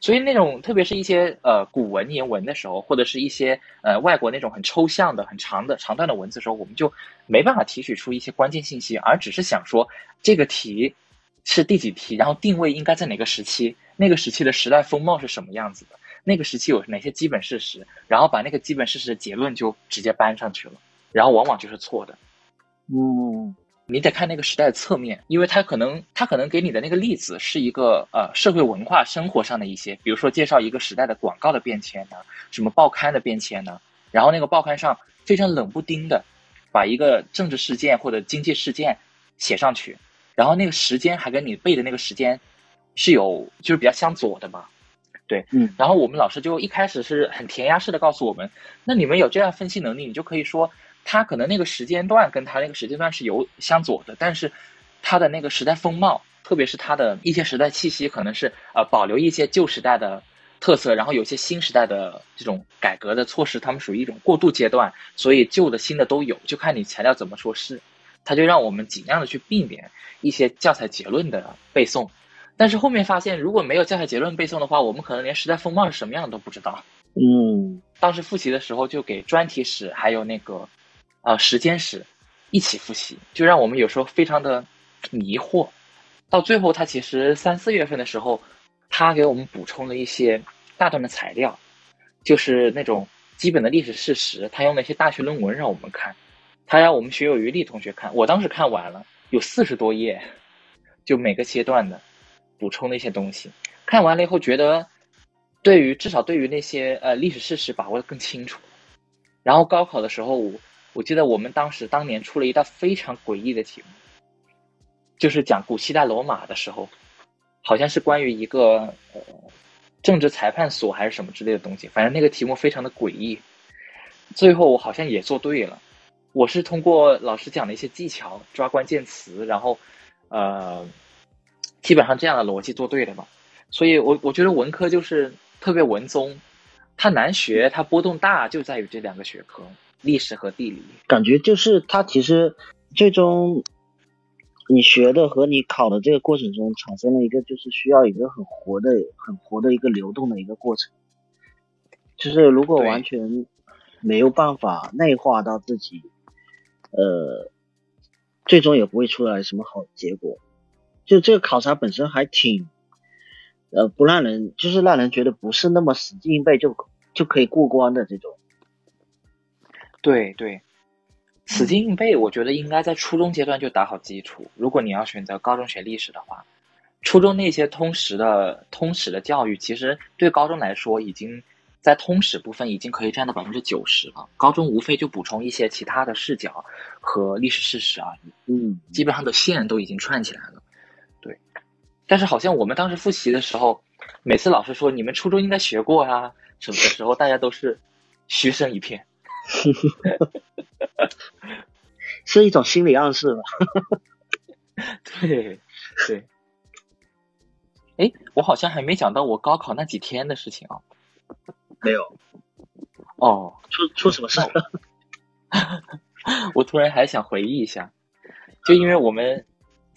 所以那种特别是一些呃古文言文的时候，或者是一些呃外国那种很抽象的、很长的长段的文字的时候，我们就没办法提取出一些关键信息，而只是想说这个题是第几题，然后定位应该在哪个时期，那个时期的时代风貌是什么样子的，那个时期有哪些基本事实，然后把那个基本事实的结论就直接搬上去了。然后往往就是错的。嗯，你得看那个时代的侧面，因为他可能他可能给你的那个例子是一个呃社会文化生活上的一些，比如说介绍一个时代的广告的变迁呢，什么报刊的变迁呢，然后那个报刊上非常冷不丁的把一个政治事件或者经济事件写上去，然后那个时间还跟你背的那个时间是有就是比较相左的嘛，对，嗯，然后我们老师就一开始是很填鸭式的告诉我们，那你们有这样分析能力，你就可以说。他可能那个时间段跟他那个时间段是有相左的，但是他的那个时代风貌，特别是他的一些时代气息，可能是呃保留一些旧时代的特色，然后有些新时代的这种改革的措施，他们属于一种过渡阶段，所以旧的新的都有，就看你材料怎么说是。他就让我们尽量的去避免一些教材结论的背诵，但是后面发现如果没有教材结论背诵的话，我们可能连时代风貌是什么样的都不知道。嗯，当时复习的时候就给专题史还有那个。呃，时间史一起复习，就让我们有时候非常的迷惑。到最后，他其实三四月份的时候，他给我们补充了一些大段的材料，就是那种基本的历史事实。他用那些大学论文让我们看，他让我们学有余力同学看。我当时看完了，有四十多页，就每个阶段的补充的一些东西。看完了以后，觉得对于至少对于那些呃历史事实把握的更清楚。然后高考的时候。我我记得我们当时当年出了一道非常诡异的题目，就是讲古希腊罗马的时候，好像是关于一个呃政治裁判所还是什么之类的东西，反正那个题目非常的诡异。最后我好像也做对了，我是通过老师讲的一些技巧抓关键词，然后呃基本上这样的逻辑做对了嘛。所以我我觉得文科就是特别文综，它难学，它波动大，就在于这两个学科。历史和地理，感觉就是它其实最终你学的和你考的这个过程中产生了一个，就是需要一个很活的、很活的一个流动的一个过程。就是如果完全没有办法内化到自己，呃，最终也不会出来什么好结果。就这个考察本身还挺，呃，不让人就是让人觉得不是那么死记硬背就就可以过关的这种。对对，死记硬背，我觉得应该在初中阶段就打好基础。如果你要选择高中学历史的话，初中那些通识的通史的教育，其实对高中来说，已经在通史部分已经可以占到百分之九十了。高中无非就补充一些其他的视角和历史事实而已。嗯，基本上的线都已经串起来了。对，但是好像我们当时复习的时候，每次老师说你们初中应该学过啊什么的时候，大家都是嘘声一片。(laughs) 是一种心理暗示吧？(laughs) 对对。哎，我好像还没讲到我高考那几天的事情啊。没有。哦，出出什么事了？(laughs) 我突然还想回忆一下，就因为我们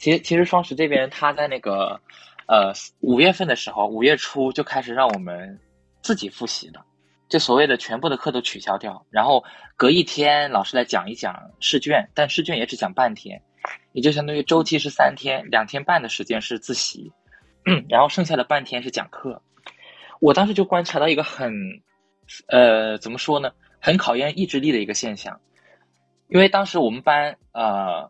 其实其实双十这边他在那个呃五月份的时候，五月初就开始让我们自己复习了。就所谓的全部的课都取消掉，然后隔一天老师来讲一讲试卷，但试卷也只讲半天，也就相当于周期是三天，两天半的时间是自习，然后剩下的半天是讲课。我当时就观察到一个很，呃，怎么说呢，很考验意志力的一个现象，因为当时我们班呃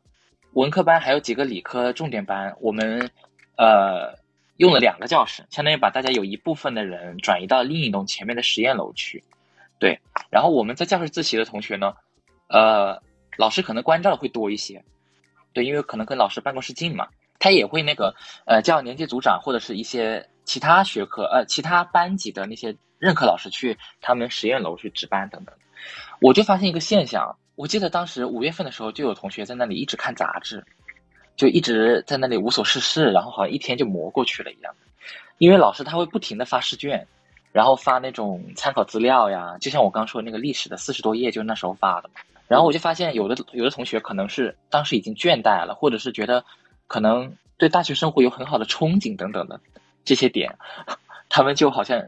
文科班还有几个理科重点班，我们呃。用了两个教室，相当于把大家有一部分的人转移到另一栋前面的实验楼去。对，然后我们在教室自习的同学呢，呃，老师可能关照的会多一些。对，因为可能跟老师办公室近嘛，他也会那个呃叫年级组长或者是一些其他学科呃其他班级的那些任课老师去他们实验楼去值班等等。我就发现一个现象，我记得当时五月份的时候就有同学在那里一直看杂志。就一直在那里无所事事，然后好像一天就磨过去了一样。因为老师他会不停的发试卷，然后发那种参考资料呀，就像我刚说的那个历史的四十多页，就是那时候发的嘛。然后我就发现有的有的同学可能是当时已经倦怠了，或者是觉得可能对大学生活有很好的憧憬等等的这些点，(laughs) 他们就好像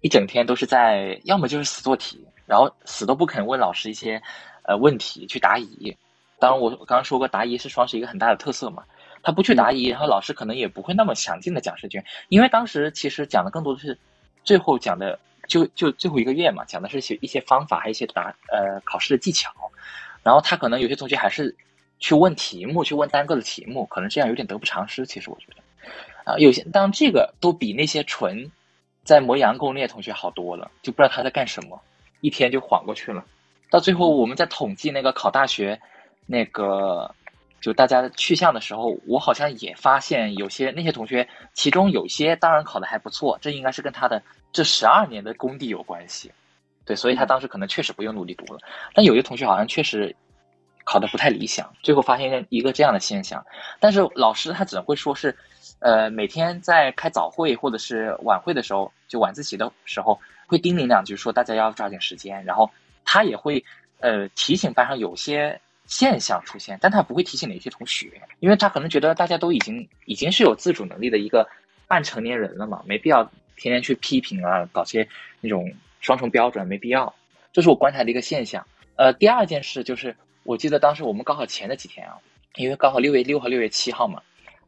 一整天都是在要么就是死做题，然后死都不肯问老师一些呃问题去答疑。当然，我刚刚说过，答疑是双十一个很大的特色嘛。他不去答疑，然后老师可能也不会那么详尽的讲试卷，因为当时其实讲的更多的是最后讲的，就就最后一个月嘛，讲的是一些一些方法，还有一些答呃考试的技巧。然后他可能有些同学还是去问题目，去问单个的题目，可能这样有点得不偿失。其实我觉得，啊，有些当然这个都比那些纯在磨洋工那些同学好多了，就不知道他在干什么，一天就晃过去了。到最后我们在统计那个考大学那个就大家去向的时候，我好像也发现有些那些同学，其中有些当然考的还不错，这应该是跟他的这十二年的功底有关系。对，所以他当时可能确实不用努力读了，但有些同学好像确实考的不太理想，最后发现一个这样的现象。但是老师他只会说是，呃，每天在开早会或者是晚会的时候，就晚自习的时候，会叮咛两句，说大家要抓紧时间。然后他也会呃提醒班上有些现象出现，但他不会提醒哪些同学，因为他可能觉得大家都已经已经是有自主能力的一个半成年人了嘛，没必要天天去批评啊，搞些那种。双重标准没必要，这是我观察的一个现象。呃，第二件事就是，我记得当时我们高考前的几天啊，因为高考六月六号、六月七号嘛，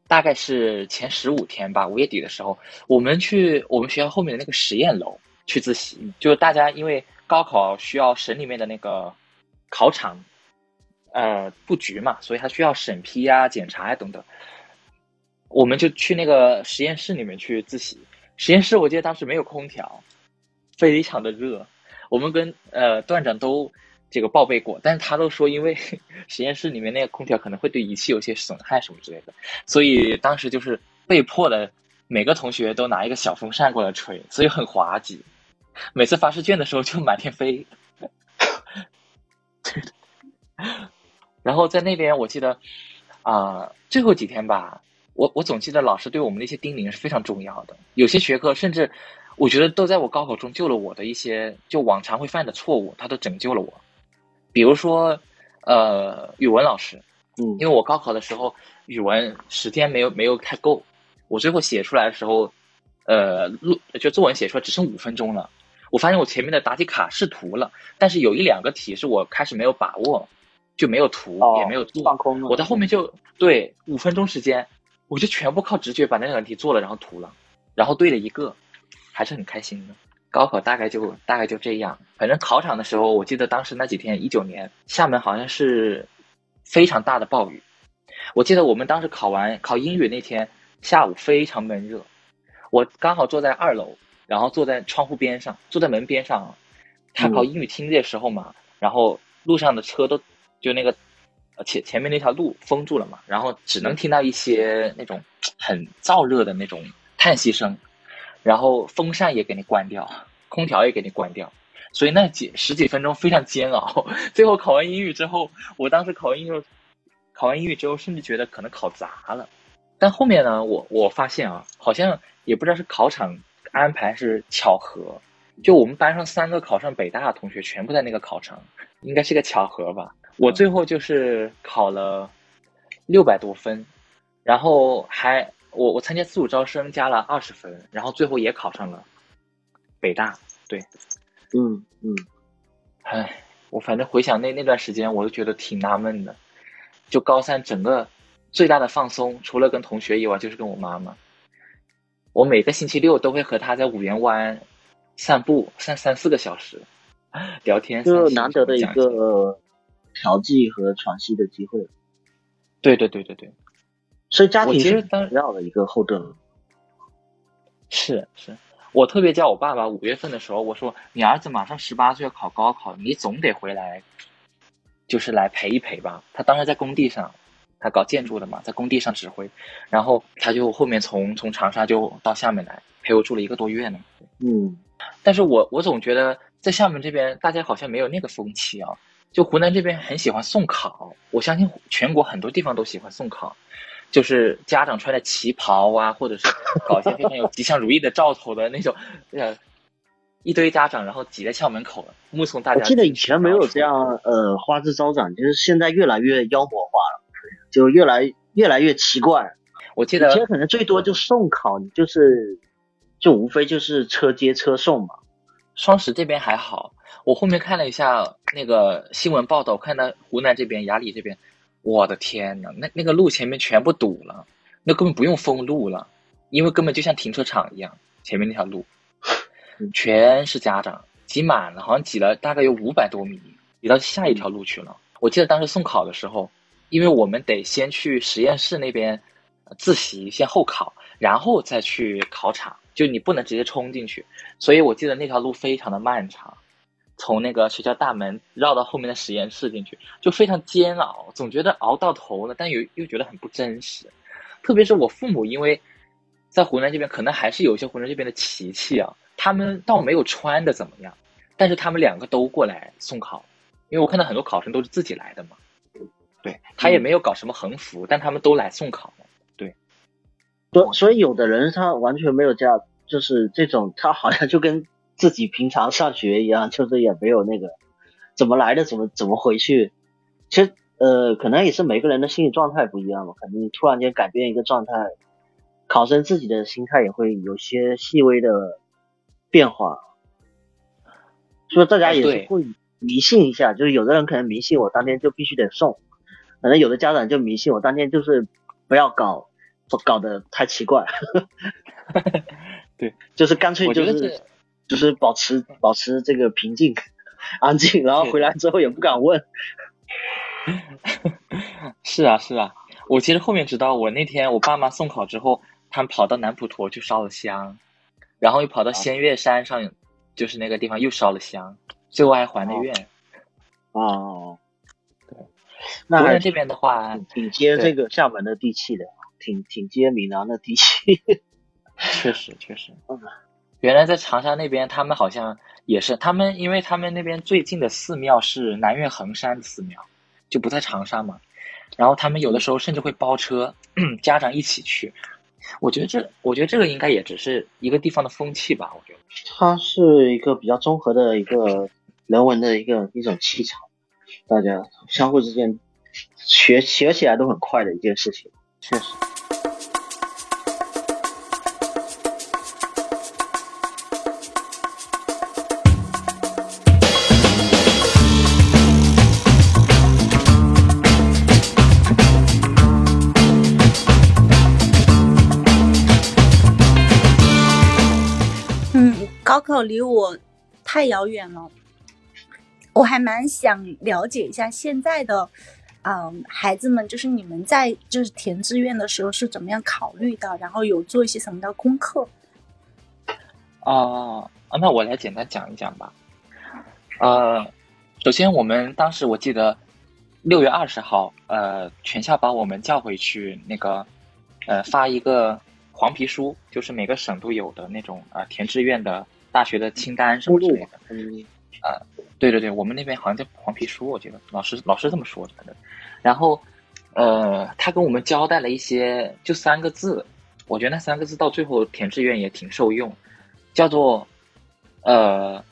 大概是前十五天吧，五月底的时候，我们去我们学校后面的那个实验楼去自习，就大家因为高考需要省里面的那个考场，呃，布局嘛，所以他需要审批啊、检查啊等等，我们就去那个实验室里面去自习。实验室我记得当时没有空调。非常的热，我们跟呃段长都这个报备过，但是他都说因为 (laughs) 实验室里面那个空调可能会对仪器有些损害什么之类的，所以当时就是被迫的，每个同学都拿一个小风扇过来吹，所以很滑稽。(laughs) 每次发试卷的时候就满天飞。(laughs) 对的然后在那边我记得啊最后几天吧，我我总记得老师对我们那些叮咛是非常重要的，有些学科甚至。我觉得都在我高考中救了我的一些就往常会犯的错误，他都拯救了我。比如说，呃，语文老师，嗯，因为我高考的时候语文时间没有没有太够，我最后写出来的时候，呃，录就作文写出来只剩五分钟了。我发现我前面的答题卡是涂了，但是有一两个题是我开始没有把握，就没有涂也没有做，放空了。我在后面就对五分钟时间，我就全部靠直觉把那两个题做了，然后涂了，然后对了一个。还是很开心的，高考大概就大概就这样。反正考场的时候，我记得当时那几天，一九年厦门好像是非常大的暴雨。我记得我们当时考完考英语那天下午非常闷热，我刚好坐在二楼，然后坐在窗户边上，坐在门边上。他考英语听力的时候嘛，然后路上的车都就那个前前面那条路封住了嘛，然后只能听到一些那种 (tsk) 很燥热的那种叹息声。然后风扇也给你关掉，(laughs) 空调也给你关掉，所以那几十几分钟非常煎熬。(laughs) 最后考完英语之后，我当时考完英语，考完英语之后，甚至觉得可能考砸了。但后面呢，我我发现啊，好像也不知道是考场安排是巧合，就我们班上三个考上北大的同学全部在那个考场，应该是个巧合吧。我最后就是考了六百多分，然后还。我我参加自主招生加了二十分，然后最后也考上了北大。对，嗯嗯，唉，我反正回想那那段时间，我都觉得挺纳闷的。就高三整个最大的放松，除了跟同学以外，就是跟我妈妈。我每个星期六都会和他在五缘湾散步，散三四个小时，聊天，就难得的一个调剂和喘息的机会。对对对对对。所以家庭是重要的一个后盾。是是，我特别叫我爸爸五月份的时候，我说你儿子马上十八岁要考高考，你总得回来，就是来陪一陪吧。他当时在工地上，他搞建筑的嘛，在工地上指挥，然后他就后面从从长沙就到厦门来陪我住了一个多月呢。嗯，但是我我总觉得在厦门这边，大家好像没有那个风气啊。就湖南这边很喜欢送考，我相信全国很多地方都喜欢送考。就是家长穿的旗袍啊，或者是搞一些非常有吉祥如意的兆头的那种，呃，一堆家长然后挤在校门口了，目送大家。我记得以前没有这样，呃，花枝招展，就是现在越来越妖魔化了，就越来越来越奇怪。我记得以前可能最多就送考，就是就无非就是车接车送嘛。双十这边还好，我后面看了一下那个新闻报道，我看到湖南这边雅礼这边。我的天呐，那那个路前面全部堵了，那根本不用封路了，因为根本就像停车场一样，前面那条路全是家长挤满了，好像挤了大概有五百多米，挤到下一条路去了。我记得当时送考的时候，因为我们得先去实验室那边自习，先候考，然后再去考场，就你不能直接冲进去。所以我记得那条路非常的漫长，从那个学校大门绕到后面的实验室进去，就非常煎熬，总觉得熬到头了，但又又觉得很不真实。特别是我父母，因为在湖南这边，可能还是有一些湖南这边的奇气啊，他们倒没有穿的怎么样，但是他们两个都过来送考。因为我看到很多考生都是自己来的嘛，对他也没有搞什么横幅，但他们都来送考了，对，所所以有的人他完全没有这样，就是这种他好像就跟自己平常上学一样，就是也没有那个怎么来的怎么怎么回去，其实呃可能也是每个人的心理状态不一样嘛，可能突然间改变一个状态，考生自己的心态也会有些细微的变化，所以大家也是会。迷信一下，就是有的人可能迷信我当天就必须得送，可能有的家长就迷信我当天就是不要搞，搞得太奇怪。(laughs) 对，(laughs) 就是干脆就是就是保持保持这个平静安静，然后回来之后也不敢问。(laughs) 是啊是啊，我其实后面知道，我那天我爸妈送考之后，他们跑到南普陀去烧了香，然后又跑到仙岳山上，就是那个地方又烧了香。最后还还的愿，哦，(laughs) 对，那这边的话挺接这个厦门的地气的，挺挺接闽南的地气，确 (laughs) 实确实。(laughs) 嗯原来在长沙那边，他们好像也是，他们因为他们那边最近的寺庙是南岳衡山的寺庙，就不在长沙嘛，然后他们有的时候甚至会包车，(clears throat) 家长一起去。我觉得这，我觉得这个应该也只是一个地方的风气吧。我觉得它是一个比较综合的一个。人文的一个一种气场，大家相互之间学学起来都很快的一件事情，确实。嗯，高考离我太遥远了。我还蛮想了解一下现在的，嗯，孩子们，就是你们在就是填志愿的时候是怎么样考虑的，然后有做一些什么的功课？啊啊，那我来简单讲一讲吧。呃，首先我们当时我记得六月二十号，呃，全校把我们叫回去，那个呃发一个黄皮书，就是每个省都有的那种呃填志愿的大学的清单什么之类的，嗯，啊。对对对，我们那边好像叫黄皮书，我记得老师老师这么说的。然后，呃，他跟我们交代了一些，就三个字，我觉得那三个字到最后填志愿也挺受用，叫做呃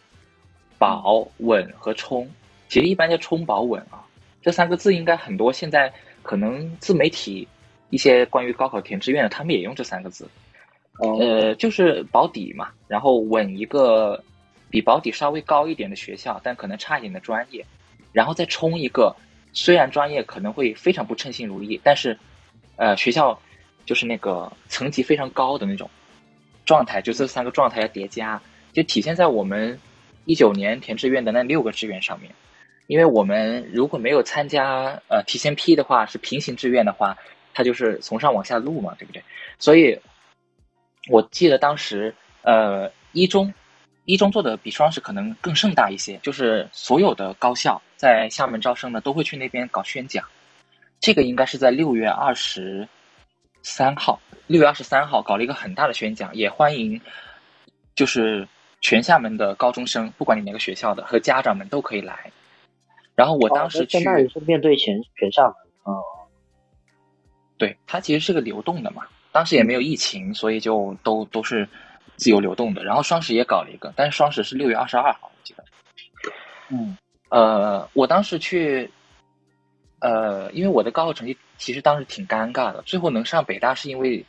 保稳和冲。其实一般叫冲保稳啊，这三个字应该很多现在可能自媒体一些关于高考填志愿的，他们也用这三个字，呃，就是保底嘛，然后稳一个。比保底稍微高一点的学校，但可能差一点的专业，然后再冲一个，虽然专业可能会非常不称心如意，但是，呃，学校就是那个层级非常高的那种状态，就这三个状态要叠加，就体现在我们一九年填志愿的那六个志愿上面。因为我们如果没有参加呃提前批的话，是平行志愿的话，它就是从上往下录嘛，对不对？所以我记得当时呃一中。一中做的比双十可能更盛大一些，就是所有的高校在厦门招生的都会去那边搞宣讲。这个应该是在六月二十三号，六月二十三号搞了一个很大的宣讲，也欢迎就是全厦门的高中生，不管你哪个学校的和家长们都可以来。然后我当时去，是面对全全厦门。哦，对，它其实是个流动的嘛，当时也没有疫情，所以就都都是。自由流动的，然后双十也搞了一个，但是双十是六月二十二号，我记得。嗯，呃，我当时去，呃，因为我的高考成绩其实当时挺尴尬的，最后能上北大是因为，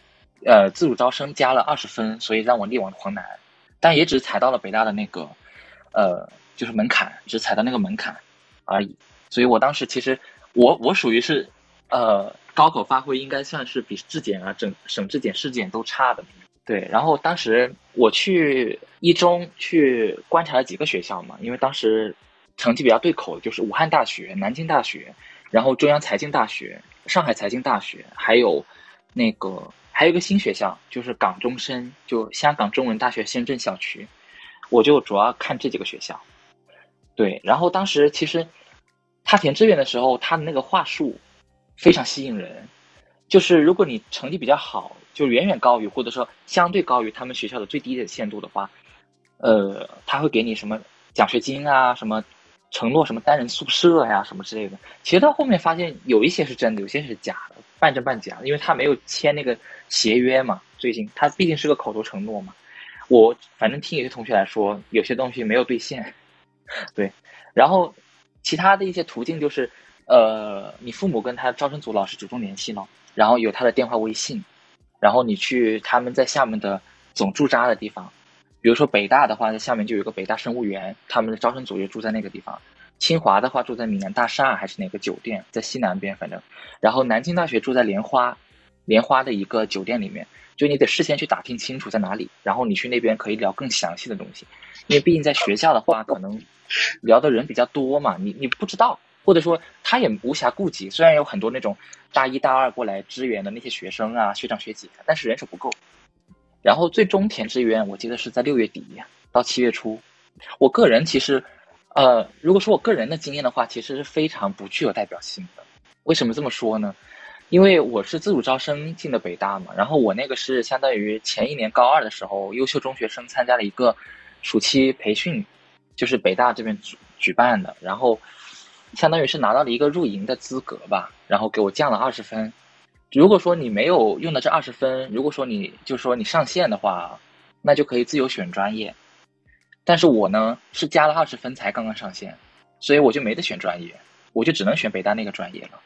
呃，自主招生加了二十分，所以让我力挽狂澜，但也只踩到了北大的那个，呃，就是门槛，只踩到那个门槛而已。所以我当时其实我我属于是，呃，高考发挥应该算是比质检啊、整省质检、市检都差的。对，然后当时我去一中去观察了几个学校嘛，因为当时成绩比较对口的，就是武汉大学、南京大学，然后中央财经大学、上海财经大学，还有那个还有一个新学校，就是港中深，就香港中文大学深圳校区。我就主要看这几个学校。对，然后当时其实他填志愿的时候，他的那个话术非常吸引人，就是如果你成绩比较好，就远远高于或者说相对高于他们学校的最低的限度的话，呃，他会给你什么奖学金啊，什么承诺什么单人宿舍呀，什么之类的。其实到后面发现有一些是真的，有些是假的，半真半假，因为他没有签那个协约嘛。最近他毕竟是个口头承诺嘛。我反正听有些同学来说，有些东西没有兑现。(laughs) 对，然后其他的一些途径就是，呃，你父母跟他招生组老师主动联系了，然后有他的电话、微信，然后你去他们在厦门的总驻扎的地方，比如说北大的话，在厦门就有个北大生物园，他们的招生组就住在那个地方；清华的话住在闽南大厦还是哪个酒店，在西南边，反正，然后南京大学住在莲花，莲花的一个酒店里面，就你得事先去打听清楚在哪里，然后你去那边可以聊更详细的东西，因为毕竟在学校的话可能。聊的人比较多嘛，你你不知道，或者说他也无暇顾及。虽然有很多那种大一大二过来支援的那些学生啊、学长学姐，但是人手不够。然后最终填志愿，我记得是在六月底到七月初。我个人其实，呃，如果说我个人的经验的话，其实是非常不具有代表性的。为什么这么说呢？因为我是自主招生进的北大嘛，然后我那个是相当于前一年高二的时候，优秀中学生参加了一个暑期培训。就是北大这边举举办的，然后相当于是拿到了一个入营的资格吧，然后给我降了二十分。如果说你没有用的这二十分，如果说你就说你上线的话，那就可以自由选专业。但是我呢是加了二十分才刚刚上线，所以我就没得选专业，我就只能选北大那个专业了。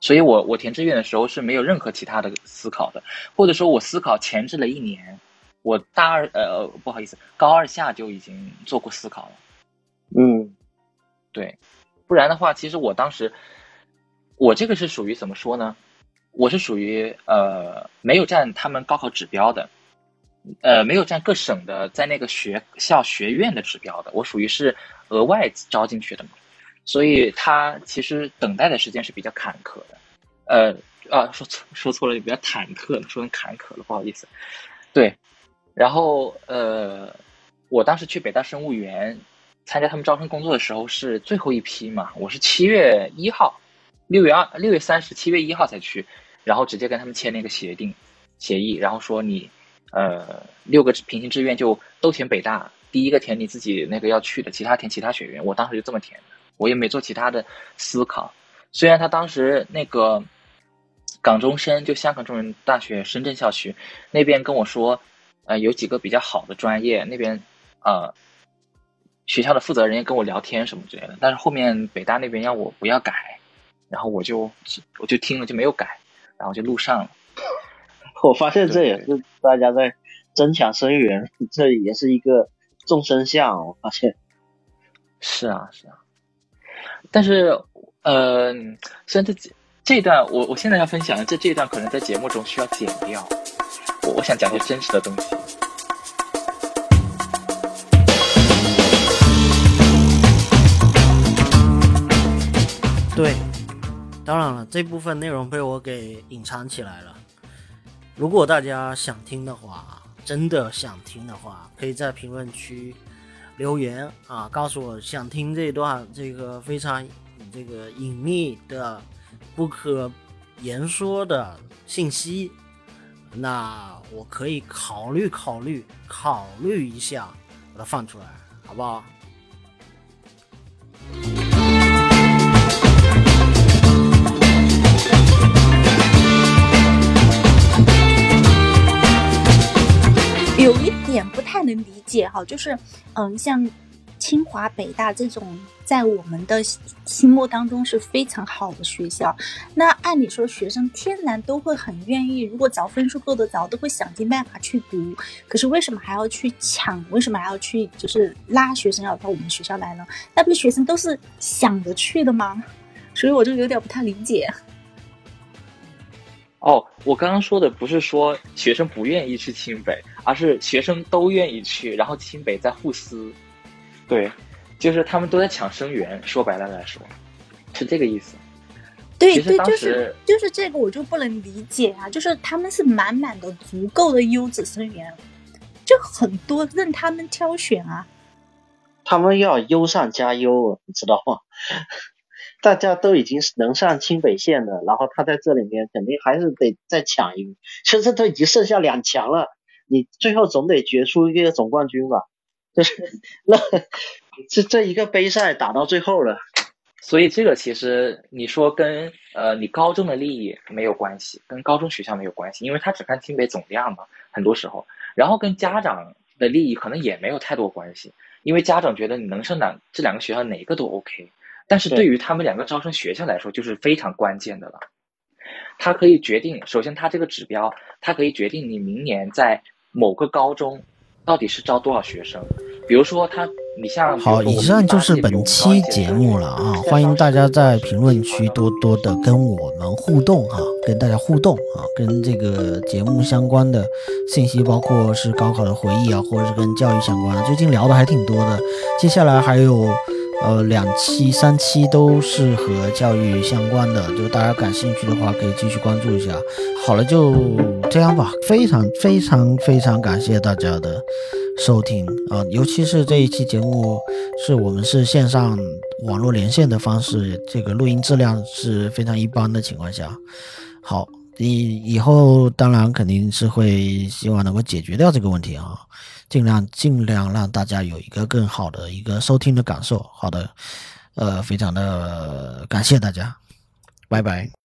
所以我我填志愿的时候是没有任何其他的思考的，或者说我思考前置了一年。我大二呃不好意思，高二下就已经做过思考了。嗯，对，不然的话，其实我当时我这个是属于怎么说呢？我是属于呃没有占他们高考指标的，呃没有占各省的在那个学校学院的指标的，我属于是额外招进去的嘛。所以他其实等待的时间是比较坎坷的。呃啊说错说错了，比较忐忑，说成坎坷了，不好意思。对。然后，呃，我当时去北大生物园参加他们招生工作的时候是最后一批嘛，我是七月一号，六月二、六月三十、七月一号才去，然后直接跟他们签那个协定协议，然后说你，呃，六个平行志愿就都填北大，第一个填你自己那个要去的，其他填其他学院。我当时就这么填，我也没做其他的思考。虽然他当时那个港中深就香港中文大学深圳校区那边跟我说。呃，有几个比较好的专业，那边呃学校的负责人也跟我聊天什么之类的，但是后面北大那边要我不要改，然后我就我就听了就没有改，然后就录上了。(laughs) 我发现这也是大家在争抢生源，这也是一个众生相。我发现是啊是啊，但是呃，虽然这这一段我我现在要分享的这这一段可能在节目中需要剪掉。我想讲些真实的东西。对，当然了，这部分内容被我给隐藏起来了。如果大家想听的话，真的想听的话，可以在评论区留言啊，告诉我想听这段这个非常这个隐秘的、不可言说的信息。那我可以考虑考虑考虑一下，把它放出来，好不好？有一点不太能理解哈，就是嗯，像。清华、北大这种在我们的心目当中是非常好的学校，那按理说学生天然都会很愿意，如果找分数够得着，都会想尽办法去读。可是为什么还要去抢？为什么还要去就是拉学生要到我们学校来呢？那不是学生都是想着去的吗？所以我就有点不太理解。哦，我刚刚说的不是说学生不愿意去清北，而是学生都愿意去，然后清北在互撕。对，就是他们都在抢生源。说白了来说，是这个意思。对对，其实当就是时就是这个，我就不能理解啊！就是他们是满满的足够的优质生源，就很多任他们挑选啊。他们要优上加优，你知道吗？大家都已经能上清北线了，然后他在这里面肯定还是得再抢一个，甚至都已经剩下两强了，你最后总得决出一个总冠军吧？(laughs) 就是那 (laughs) 这这一个杯赛打到最后了，所以这个其实你说跟呃你高中的利益没有关系，跟高中学校没有关系，因为他只看清北总量嘛，很多时候，然后跟家长的利益可能也没有太多关系，因为家长觉得你能上哪这两个学校哪一个都 OK，但是对对于他们两个招生学校来说就是非常关键的了，它可以决定，首先它这个指标，它可以决定你明年在某个高中到底是招多少学生，比如说他，你像好，以上就是本期节目了啊！欢迎大家在评论区多多的跟我们互动啊，跟大家互动啊，跟这个节目相关的信息，包括是高考的回忆啊，或者是跟教育相关的，最近聊的还挺多的。接下来还有呃两期、三期都是和教育相关的，就大家感兴趣的话，可以继续关注一下。好了，就这样吧，非常非常非常感谢大家的。收听啊、尤其是这一期节目是我们是线上网络连线的方式，这个录音质量是非常一般的情况下，好，以以后当然肯定是会希望能够解决掉这个问题啊，尽量尽量让大家有一个更好的一个收听的感受。好的，呃，非常的感谢大家，拜拜。